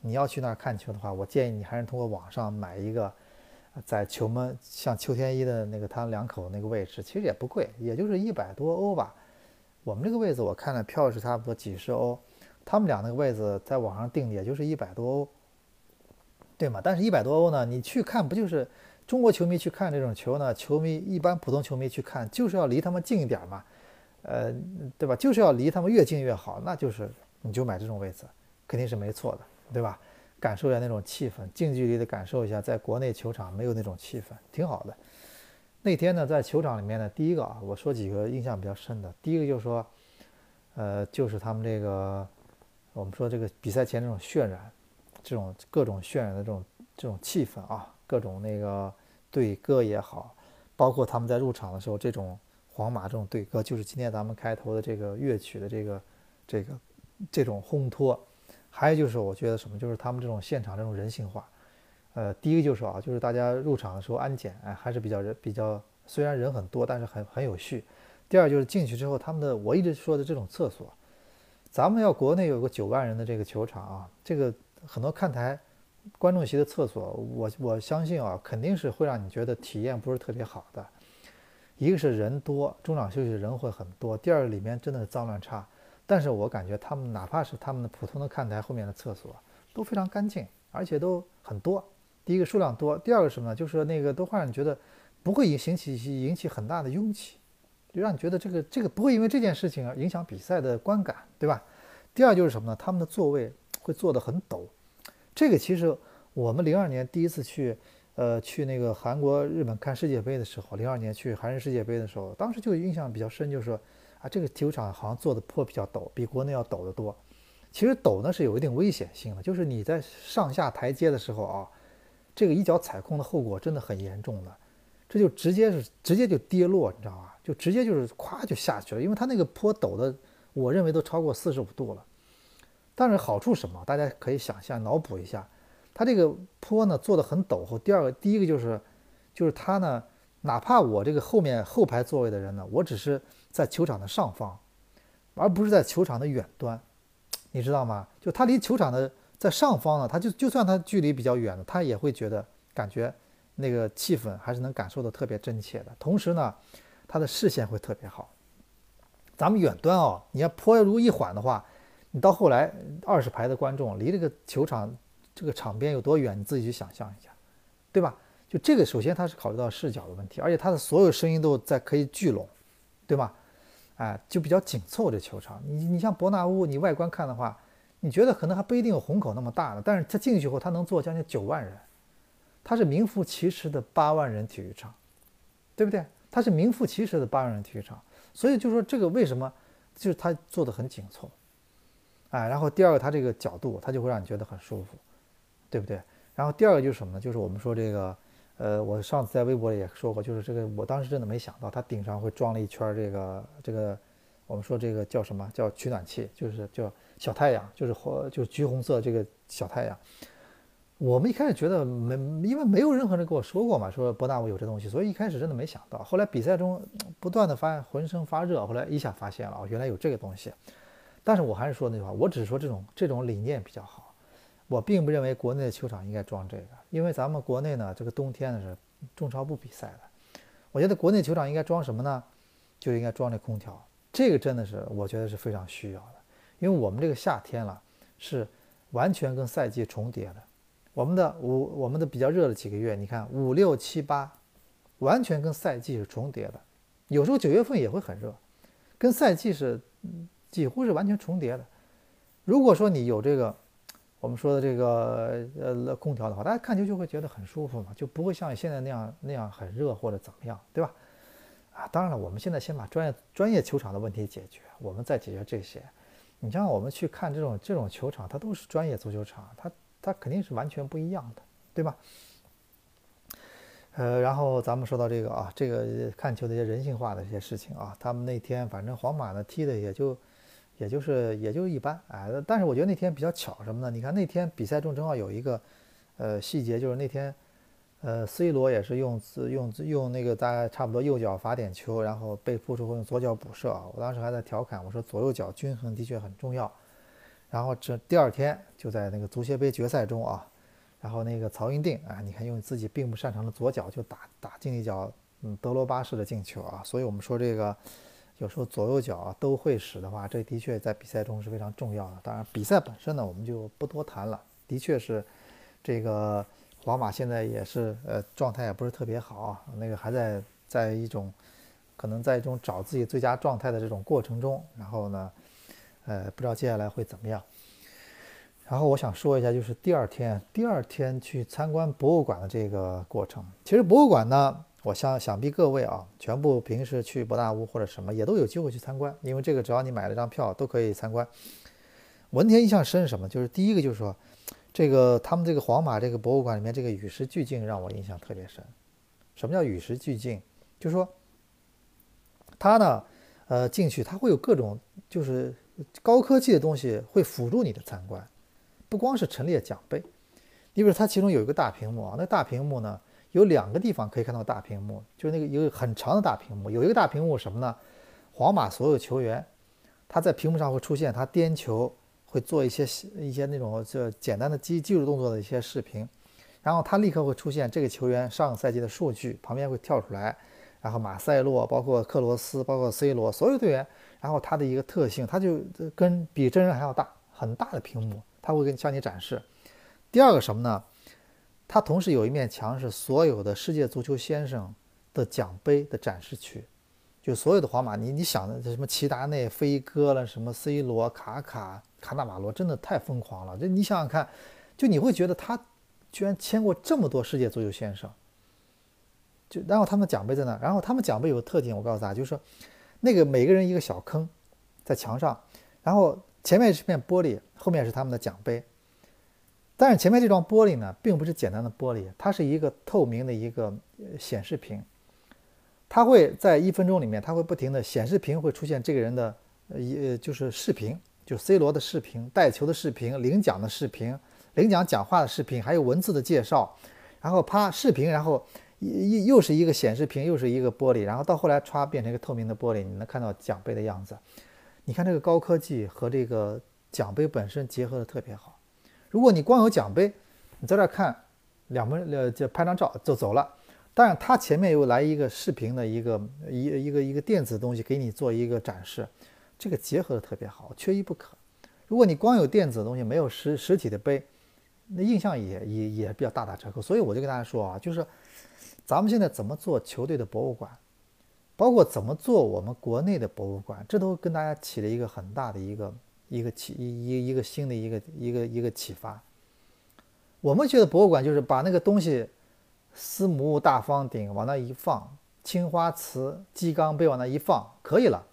你要去那儿看球的话，我建议你还是通过网上买一个在球门像邱天一的那个他两口那个位置，其实也不贵，也就是一百多欧吧。我们这个位置我看了票是差不多几十欧，他们俩那个位置在网上订的也就是一百多欧。对吗？但是，一百多欧呢？你去看不就是中国球迷去看这种球呢？球迷一般普通球迷去看，就是要离他们近一点嘛，呃，对吧？就是要离他们越近越好。那就是你就买这种位置，肯定是没错的，对吧？感受一下那种气氛，近距离的感受一下，在国内球场没有那种气氛，挺好的。那天呢，在球场里面呢，第一个啊，我说几个印象比较深的。第一个就是说，呃，就是他们这个，我们说这个比赛前这种渲染。这种各种渲染的这种这种气氛啊，各种那个对歌也好，包括他们在入场的时候这种皇马这种对歌，就是今天咱们开头的这个乐曲的这个这个这种烘托。还有就是我觉得什么，就是他们这种现场这种人性化。呃，第一个就是啊，就是大家入场的时候安检，哎，还是比较人比较，虽然人很多，但是很很有序。第二就是进去之后，他们的我一直说的这种厕所，咱们要国内有个九万人的这个球场啊，这个。很多看台、观众席的厕所，我我相信啊，肯定是会让你觉得体验不是特别好的。一个是人多，中场休息人会很多；第二个里面真的是脏乱差。但是我感觉他们哪怕是他们的普通的看台后面的厕所都非常干净，而且都很多。第一个数量多，第二个什么呢？就是那个都会让你觉得不会引起引起很大的拥挤，就让你觉得这个这个不会因为这件事情而影响比赛的观感，对吧？第二就是什么呢？他们的座位。会坐得很陡，这个其实我们零二年第一次去，呃，去那个韩国、日本看世界杯的时候，零二年去韩日世界杯的时候，当时就印象比较深，就是说啊，这个体育场好像做的坡比较陡，比国内要陡得多。其实陡呢是有一定危险性的，就是你在上下台阶的时候啊，这个一脚踩空的后果真的很严重的，这就直接是直接就跌落，你知道吧？就直接就是咵就下去了，因为它那个坡陡的，我认为都超过四十五度了。但是好处什么？大家可以想象、脑补一下，它这个坡呢做的很陡后。第二个，第一个就是，就是它呢，哪怕我这个后面后排座位的人呢，我只是在球场的上方，而不是在球场的远端，你知道吗？就他离球场的在上方呢，他就就算他距离比较远的，他也会觉得感觉那个气氛还是能感受的特别真切的。同时呢，他的视线会特别好。咱们远端哦，你要坡如一缓的话。你到后来二十排的观众离这个球场这个场边有多远？你自己去想象一下，对吧？就这个，首先它是考虑到视角的问题，而且它的所有声音都在可以聚拢，对吧？哎，就比较紧凑这球场。你你像伯纳乌，你外观看的话，你觉得可能还不一定有虹口那么大呢，但是它进去后，它能坐将近九万人，它是名副其实的八万人体育场，对不对？它是名副其实的八万人体育场，所以就说这个为什么就是它做的很紧凑。哎，然后第二个，它这个角度，它就会让你觉得很舒服，对不对？然后第二个就是什么呢？就是我们说这个，呃，我上次在微博里也说过，就是这个，我当时真的没想到，它顶上会装了一圈这个这个，我们说这个叫什么叫取暖器，就是叫小太阳，就是火，就是橘红色这个小太阳。我们一开始觉得没，因为没有任何人跟我说过嘛，说博纳沃有这东西，所以一开始真的没想到。后来比赛中不断的发现浑身发热，后来一下发现了，原来有这个东西。但是我还是说那句话，我只是说这种这种理念比较好，我并不认为国内的球场应该装这个，因为咱们国内呢，这个冬天呢是中超不比赛的。我觉得国内球场应该装什么呢？就应该装这空调，这个真的是我觉得是非常需要的，因为我们这个夏天了是完全跟赛季重叠的。我们的五我们的比较热的几个月，你看五六七八，完全跟赛季是重叠的。有时候九月份也会很热，跟赛季是几乎是完全重叠的。如果说你有这个我们说的这个呃空调的话，大家看球就会觉得很舒服嘛，就不会像现在那样那样很热或者怎么样，对吧？啊，当然了，我们现在先把专业专业球场的问题解决，我们再解决这些。你像我们去看这种这种球场，它都是专业足球场，它它肯定是完全不一样的，对吧？呃，然后咱们说到这个啊，这个看球的一些人性化的一些事情啊，他们那天反正皇马呢踢的也就，也就是也就一般哎，但是我觉得那天比较巧什么呢？你看那天比赛中正好有一个，呃细节就是那天，呃 C 罗也是用自用用那个大概差不多右脚罚点球，然后被扑出后用左脚补射啊，我当时还在调侃我说左右脚均衡的确很重要，然后这第二天就在那个足协杯决赛中啊。然后那个曹云定啊，你看用自己并不擅长的左脚就打打进一脚，嗯，德罗巴式的进球啊。所以我们说这个有时候左右脚都会使的话，这的确在比赛中是非常重要的。当然，比赛本身呢，我们就不多谈了。的确是这个皇马现在也是呃状态也不是特别好，那个还在在一种可能在一种找自己最佳状态的这种过程中。然后呢，呃，不知道接下来会怎么样。然后我想说一下，就是第二天，第二天去参观博物馆的这个过程。其实博物馆呢，我想想必各位啊，全部平时去博大屋或者什么也都有机会去参观，因为这个只要你买了张票都可以参观。文天印象深是什么？就是第一个就是说，这个他们这个皇马这个博物馆里面这个与时俱进让我印象特别深。什么叫与时俱进？就是说，它呢，呃，进去它会有各种就是高科技的东西会辅助你的参观。不光是陈列奖杯，你比如它其中有一个大屏幕啊，那大屏幕呢有两个地方可以看到大屏幕，就是那个一个很长的大屏幕，有一个大屏幕什么呢？皇马所有球员他在屏幕上会出现他颠球会做一些一些那种就简单的技技术动作的一些视频，然后他立刻会出现这个球员上个赛季的数据，旁边会跳出来，然后马塞洛、包括克罗斯、包括 C 罗所有队员，然后他的一个特性，他就跟比真人还要大，很大的屏幕。他会跟向你展示。第二个什么呢？它同时有一面墙是所有的世界足球先生的奖杯的展示区，就所有的皇马，你你想的什么齐达内、飞哥了，什么 C 罗、卡卡、卡纳瓦罗，真的太疯狂了。就你想想看，就你会觉得他居然签过这么多世界足球先生。就然后他们奖杯在那，然后他们奖杯有个特点，我告诉大家，就是说那个每个人一个小坑在墙上，然后。前面是片玻璃，后面是他们的奖杯。但是前面这幢玻璃呢，并不是简单的玻璃，它是一个透明的一个显示屏。它会在一分钟里面，它会不停的显示屏会出现这个人的一就是视频，就 C 罗的视频、带球的视频、领奖的视频、领奖讲话的视频，还有文字的介绍。然后啪视频，然后又又是一个显示屏，又是一个玻璃，然后到后来歘变成一个透明的玻璃，你能看到奖杯的样子。你看这个高科技和这个奖杯本身结合的特别好。如果你光有奖杯，你在这看两分呃就拍张照就走了。但是，它前面又来一个视频的一个一一个一个电子东西给你做一个展示，这个结合的特别好，缺一不可。如果你光有电子的东西，没有实实体的杯，那印象也也也比较大打折扣。所以我就跟大家说啊，就是咱们现在怎么做球队的博物馆。包括怎么做我们国内的博物馆，这都跟大家起了一个很大的一个一个启一一一个新的一个一个一个启发。我们觉得博物馆就是把那个东西，司母大方鼎往那一放，青花瓷鸡缸杯往那一放，可以了。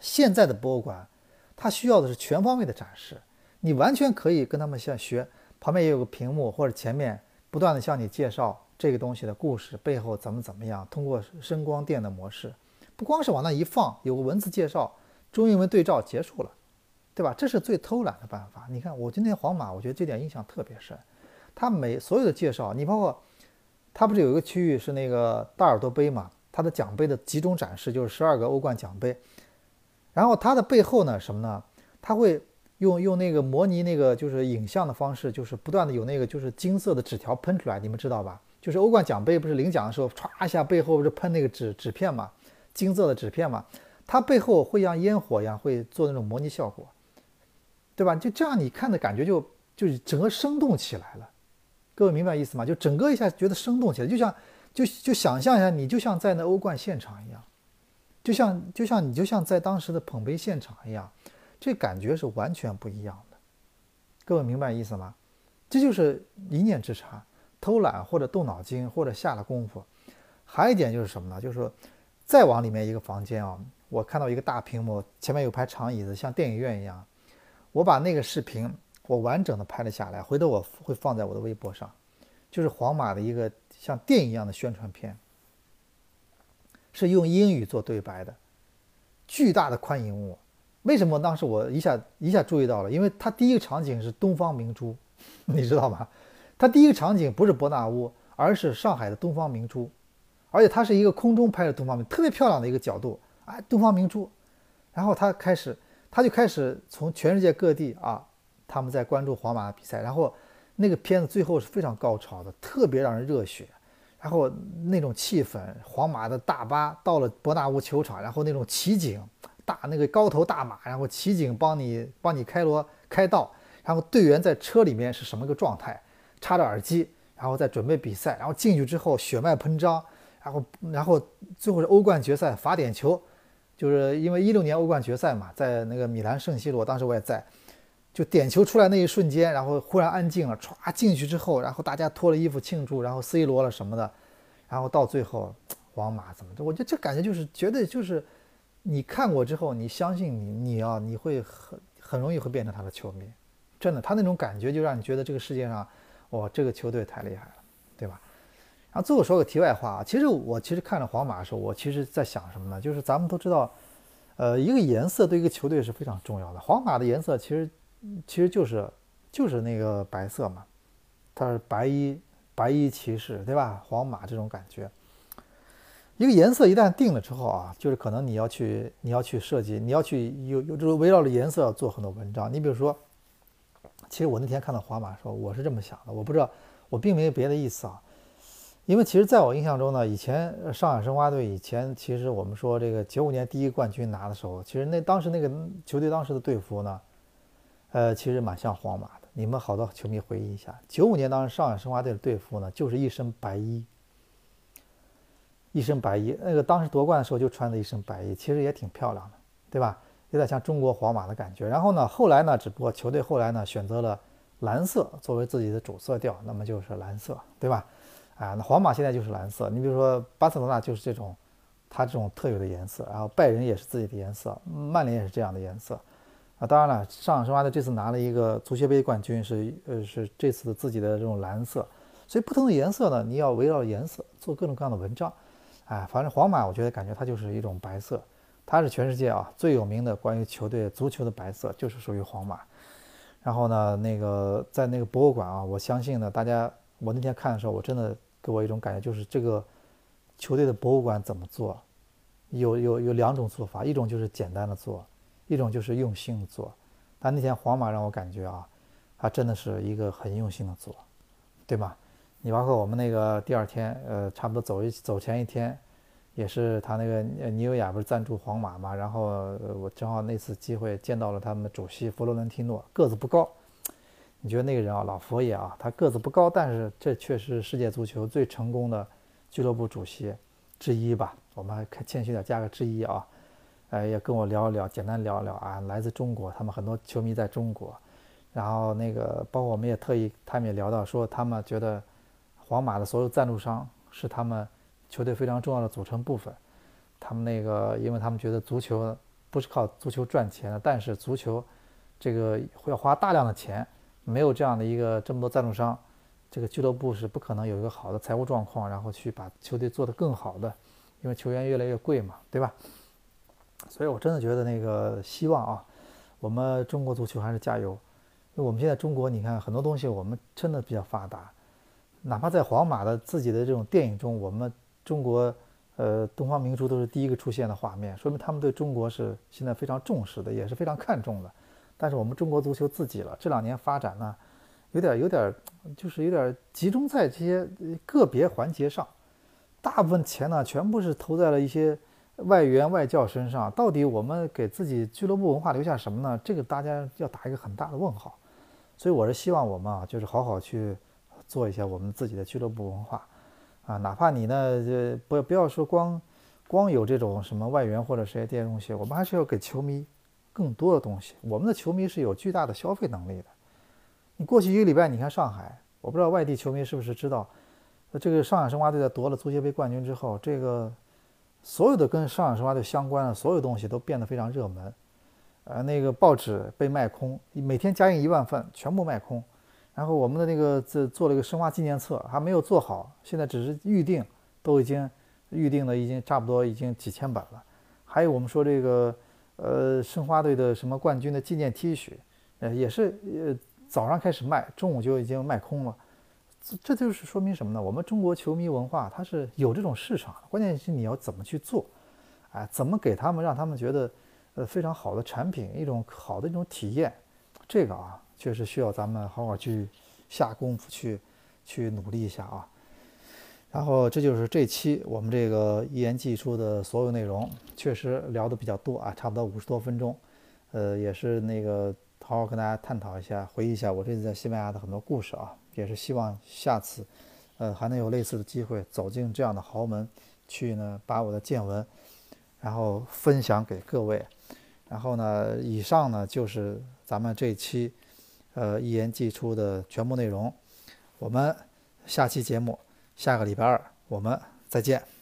现在的博物馆，它需要的是全方位的展示，你完全可以跟他们像学，旁边也有个屏幕或者前面不断的向你介绍。这个东西的故事背后怎么怎么样？通过声光电的模式，不光是往那一放，有个文字介绍，中英文对照结束了，对吧？这是最偷懒的办法。你看我今天皇马，我觉得这点印象特别深。他每所有的介绍，你包括他不是有一个区域是那个大耳朵杯嘛？他的奖杯的集中展示就是十二个欧冠奖杯，然后他的背后呢什么呢？他会用用那个模拟那个就是影像的方式，就是不断的有那个就是金色的纸条喷出来，你们知道吧？就是欧冠奖杯不是领奖的时候，歘一下背后不是喷那个纸纸片嘛，金色的纸片嘛，它背后会像烟火一样会做那种模拟效果，对吧？就这样你看的感觉就就是整个生动起来了。各位明白意思吗？就整个一下觉得生动起来，就像就就想象一下，你就像在那欧冠现场一样，就像就像你就像在当时的捧杯现场一样，这感觉是完全不一样的。各位明白意思吗？这就是一念之差，偷懒或者动脑筋或者下了功夫。还有一点就是什么呢？就是说再往里面一个房间啊，我看到一个大屏幕，前面有排长椅子，像电影院一样，我把那个视频。我完整的拍了下来，回头我会放在我的微博上，就是皇马的一个像电影一样的宣传片，是用英语做对白的，巨大的宽银幕。为什么当时我一下一下注意到了？因为它第一个场景是东方明珠，你知道吗？它第一个场景不是伯纳乌，而是上海的东方明珠，而且它是一个空中拍的东方明，特别漂亮的一个角度，哎，东方明珠。然后它开始，他就开始从全世界各地啊。他们在关注皇马的比赛，然后那个片子最后是非常高潮的，特别让人热血。然后那种气氛，皇马的大巴到了伯纳乌球场，然后那种骑警大那个高头大马，然后骑警帮你帮你开罗开道，然后队员在车里面是什么个状态？插着耳机，然后在准备比赛，然后进去之后血脉喷张，然后然后最后是欧冠决赛罚点球，就是因为一六年欧冠决赛嘛，在那个米兰圣西罗，当时我也在。就点球出来那一瞬间，然后忽然安静了，歘进去之后，然后大家脱了衣服庆祝，然后 C 罗了什么的，然后到最后，皇马怎么着？我觉得这感觉就是绝对就是，你看过之后，你相信你你啊，你会很很容易会变成他的球迷，真的，他那种感觉就让你觉得这个世界上，哇，这个球队太厉害了，然后最后说个题外话啊，其实我其实看着皇马的时候，我其实在想什么呢？就是咱们都知道，呃，一个颜色对一个球队是非常重要的，皇马的颜色其实。其实就是就是那个白色嘛，它是白衣白衣骑士，对吧？皇马这种感觉，一个颜色一旦定了之后啊，就是可能你要去你要去设计，你要去有有就是围绕着颜色做很多文章。你比如说，其实我那天看到皇马说，我是这么想的，我不知道我并没有别的意思啊，因为其实在我印象中呢，以前上海申花队以前其实我们说这个九五年第一冠军拿的时候，其实那当时那个球队当时的队服呢。呃，其实蛮像皇马的。你们好多球迷回忆一下，九五年当时上海申花队的队服呢，就是一身白衣，一身白衣。那个当时夺冠的时候就穿的一身白衣，其实也挺漂亮的，对吧？有点像中国皇马的感觉。然后呢，后来呢，只不过球队后来呢选择了蓝色作为自己的主色调，那么就是蓝色，对吧？啊，那皇马现在就是蓝色。你比如说巴塞罗那就是这种，它这种特有的颜色。然后拜仁也是自己的颜色，曼联也是这样的颜色。啊，当然了，上海申花队这次拿了一个足协杯冠军，是呃是这次的自己的这种蓝色，所以不同的颜色呢，你要围绕颜色做各种各样的文章，哎，反正皇马我觉得感觉它就是一种白色，它是全世界啊最有名的关于球队足球的白色，就是属于皇马。然后呢，那个在那个博物馆啊，我相信呢，大家我那天看的时候，我真的给我一种感觉，就是这个球队的博物馆怎么做，有有有两种做法，一种就是简单的做。一种就是用心做，但那天皇马让我感觉啊，他真的是一个很用心的做，对吧？你包括我们那个第二天，呃，差不多走一走前一天，也是他那个尼欧亚不是赞助皇马嘛，然后我正好那次机会见到了他们的主席弗洛伦蒂诺，个子不高，你觉得那个人啊，老佛爷啊，他个子不高，但是这却是世界足球最成功的俱乐部主席之一吧？我们还谦虚点加个之一啊。哎，也跟我聊一聊，简单聊一聊啊，来自中国，他们很多球迷在中国，然后那个包括我们也特意，他们也聊到说，他们觉得皇马的所有赞助商是他们球队非常重要的组成部分。他们那个，因为他们觉得足球不是靠足球赚钱的，但是足球这个会要花大量的钱，没有这样的一个这么多赞助商，这个俱乐部是不可能有一个好的财务状况，然后去把球队做得更好的，因为球员越来越贵嘛，对吧？所以，我真的觉得那个希望啊，我们中国足球还是加油。因为我们现在中国，你看很多东西我们真的比较发达，哪怕在皇马的自己的这种电影中，我们中国呃东方明珠都是第一个出现的画面，说明他们对中国是现在非常重视的，也是非常看重的。但是我们中国足球自己了，这两年发展呢，有点有点就是有点集中在这些个别环节上，大部分钱呢全部是投在了一些外援外教身上。到底我们给自己俱乐部文化留下什么呢？这个大家要打一个很大的问号。所以我是希望我们啊，就是好好去做一下我们自己的俱乐部文化啊，哪怕你呢，这不不要说光光有这种什么外援或者这些这些东西，我们还是要给球迷更多的东西。我们的球迷是有巨大的消费能力的。你过去一个礼拜，你看上海，我不知道外地球迷是不是知道，这个上海申花队在夺了足协杯冠军之后，这个所有的跟上海申花队相关的所有东西都变得非常热门。呃，那个报纸被卖空，每天加印一万份，全部卖空。然后我们的那个这做了一个申花纪念册，还没有做好，现在只是预定，都已经预定的已经差不多已经几千本了。还有我们说这个呃申花队的什么冠军的纪念 T 恤，呃也是呃早上开始卖，中午就已经卖空了。这这就是说明什么呢？我们中国球迷文化它是有这种市场，关键是你要怎么去做，哎，怎么给他们让他们觉得。呃，非常好的产品，一种好的一种体验，这个啊，确实需要咱们好好去下功夫去去努力一下啊。然后这就是这期我们这个一言既出的所有内容，确实聊的比较多啊，差不多五十多分钟。呃，也是那个好好跟大家探讨一下，回忆一下我这次在西班牙的很多故事啊，也是希望下次呃还能有类似的机会走进这样的豪门，去呢把我的见闻然后分享给各位。然后呢，以上呢就是咱们这期，呃，一言既出的全部内容。我们下期节目，下个礼拜二我们再见。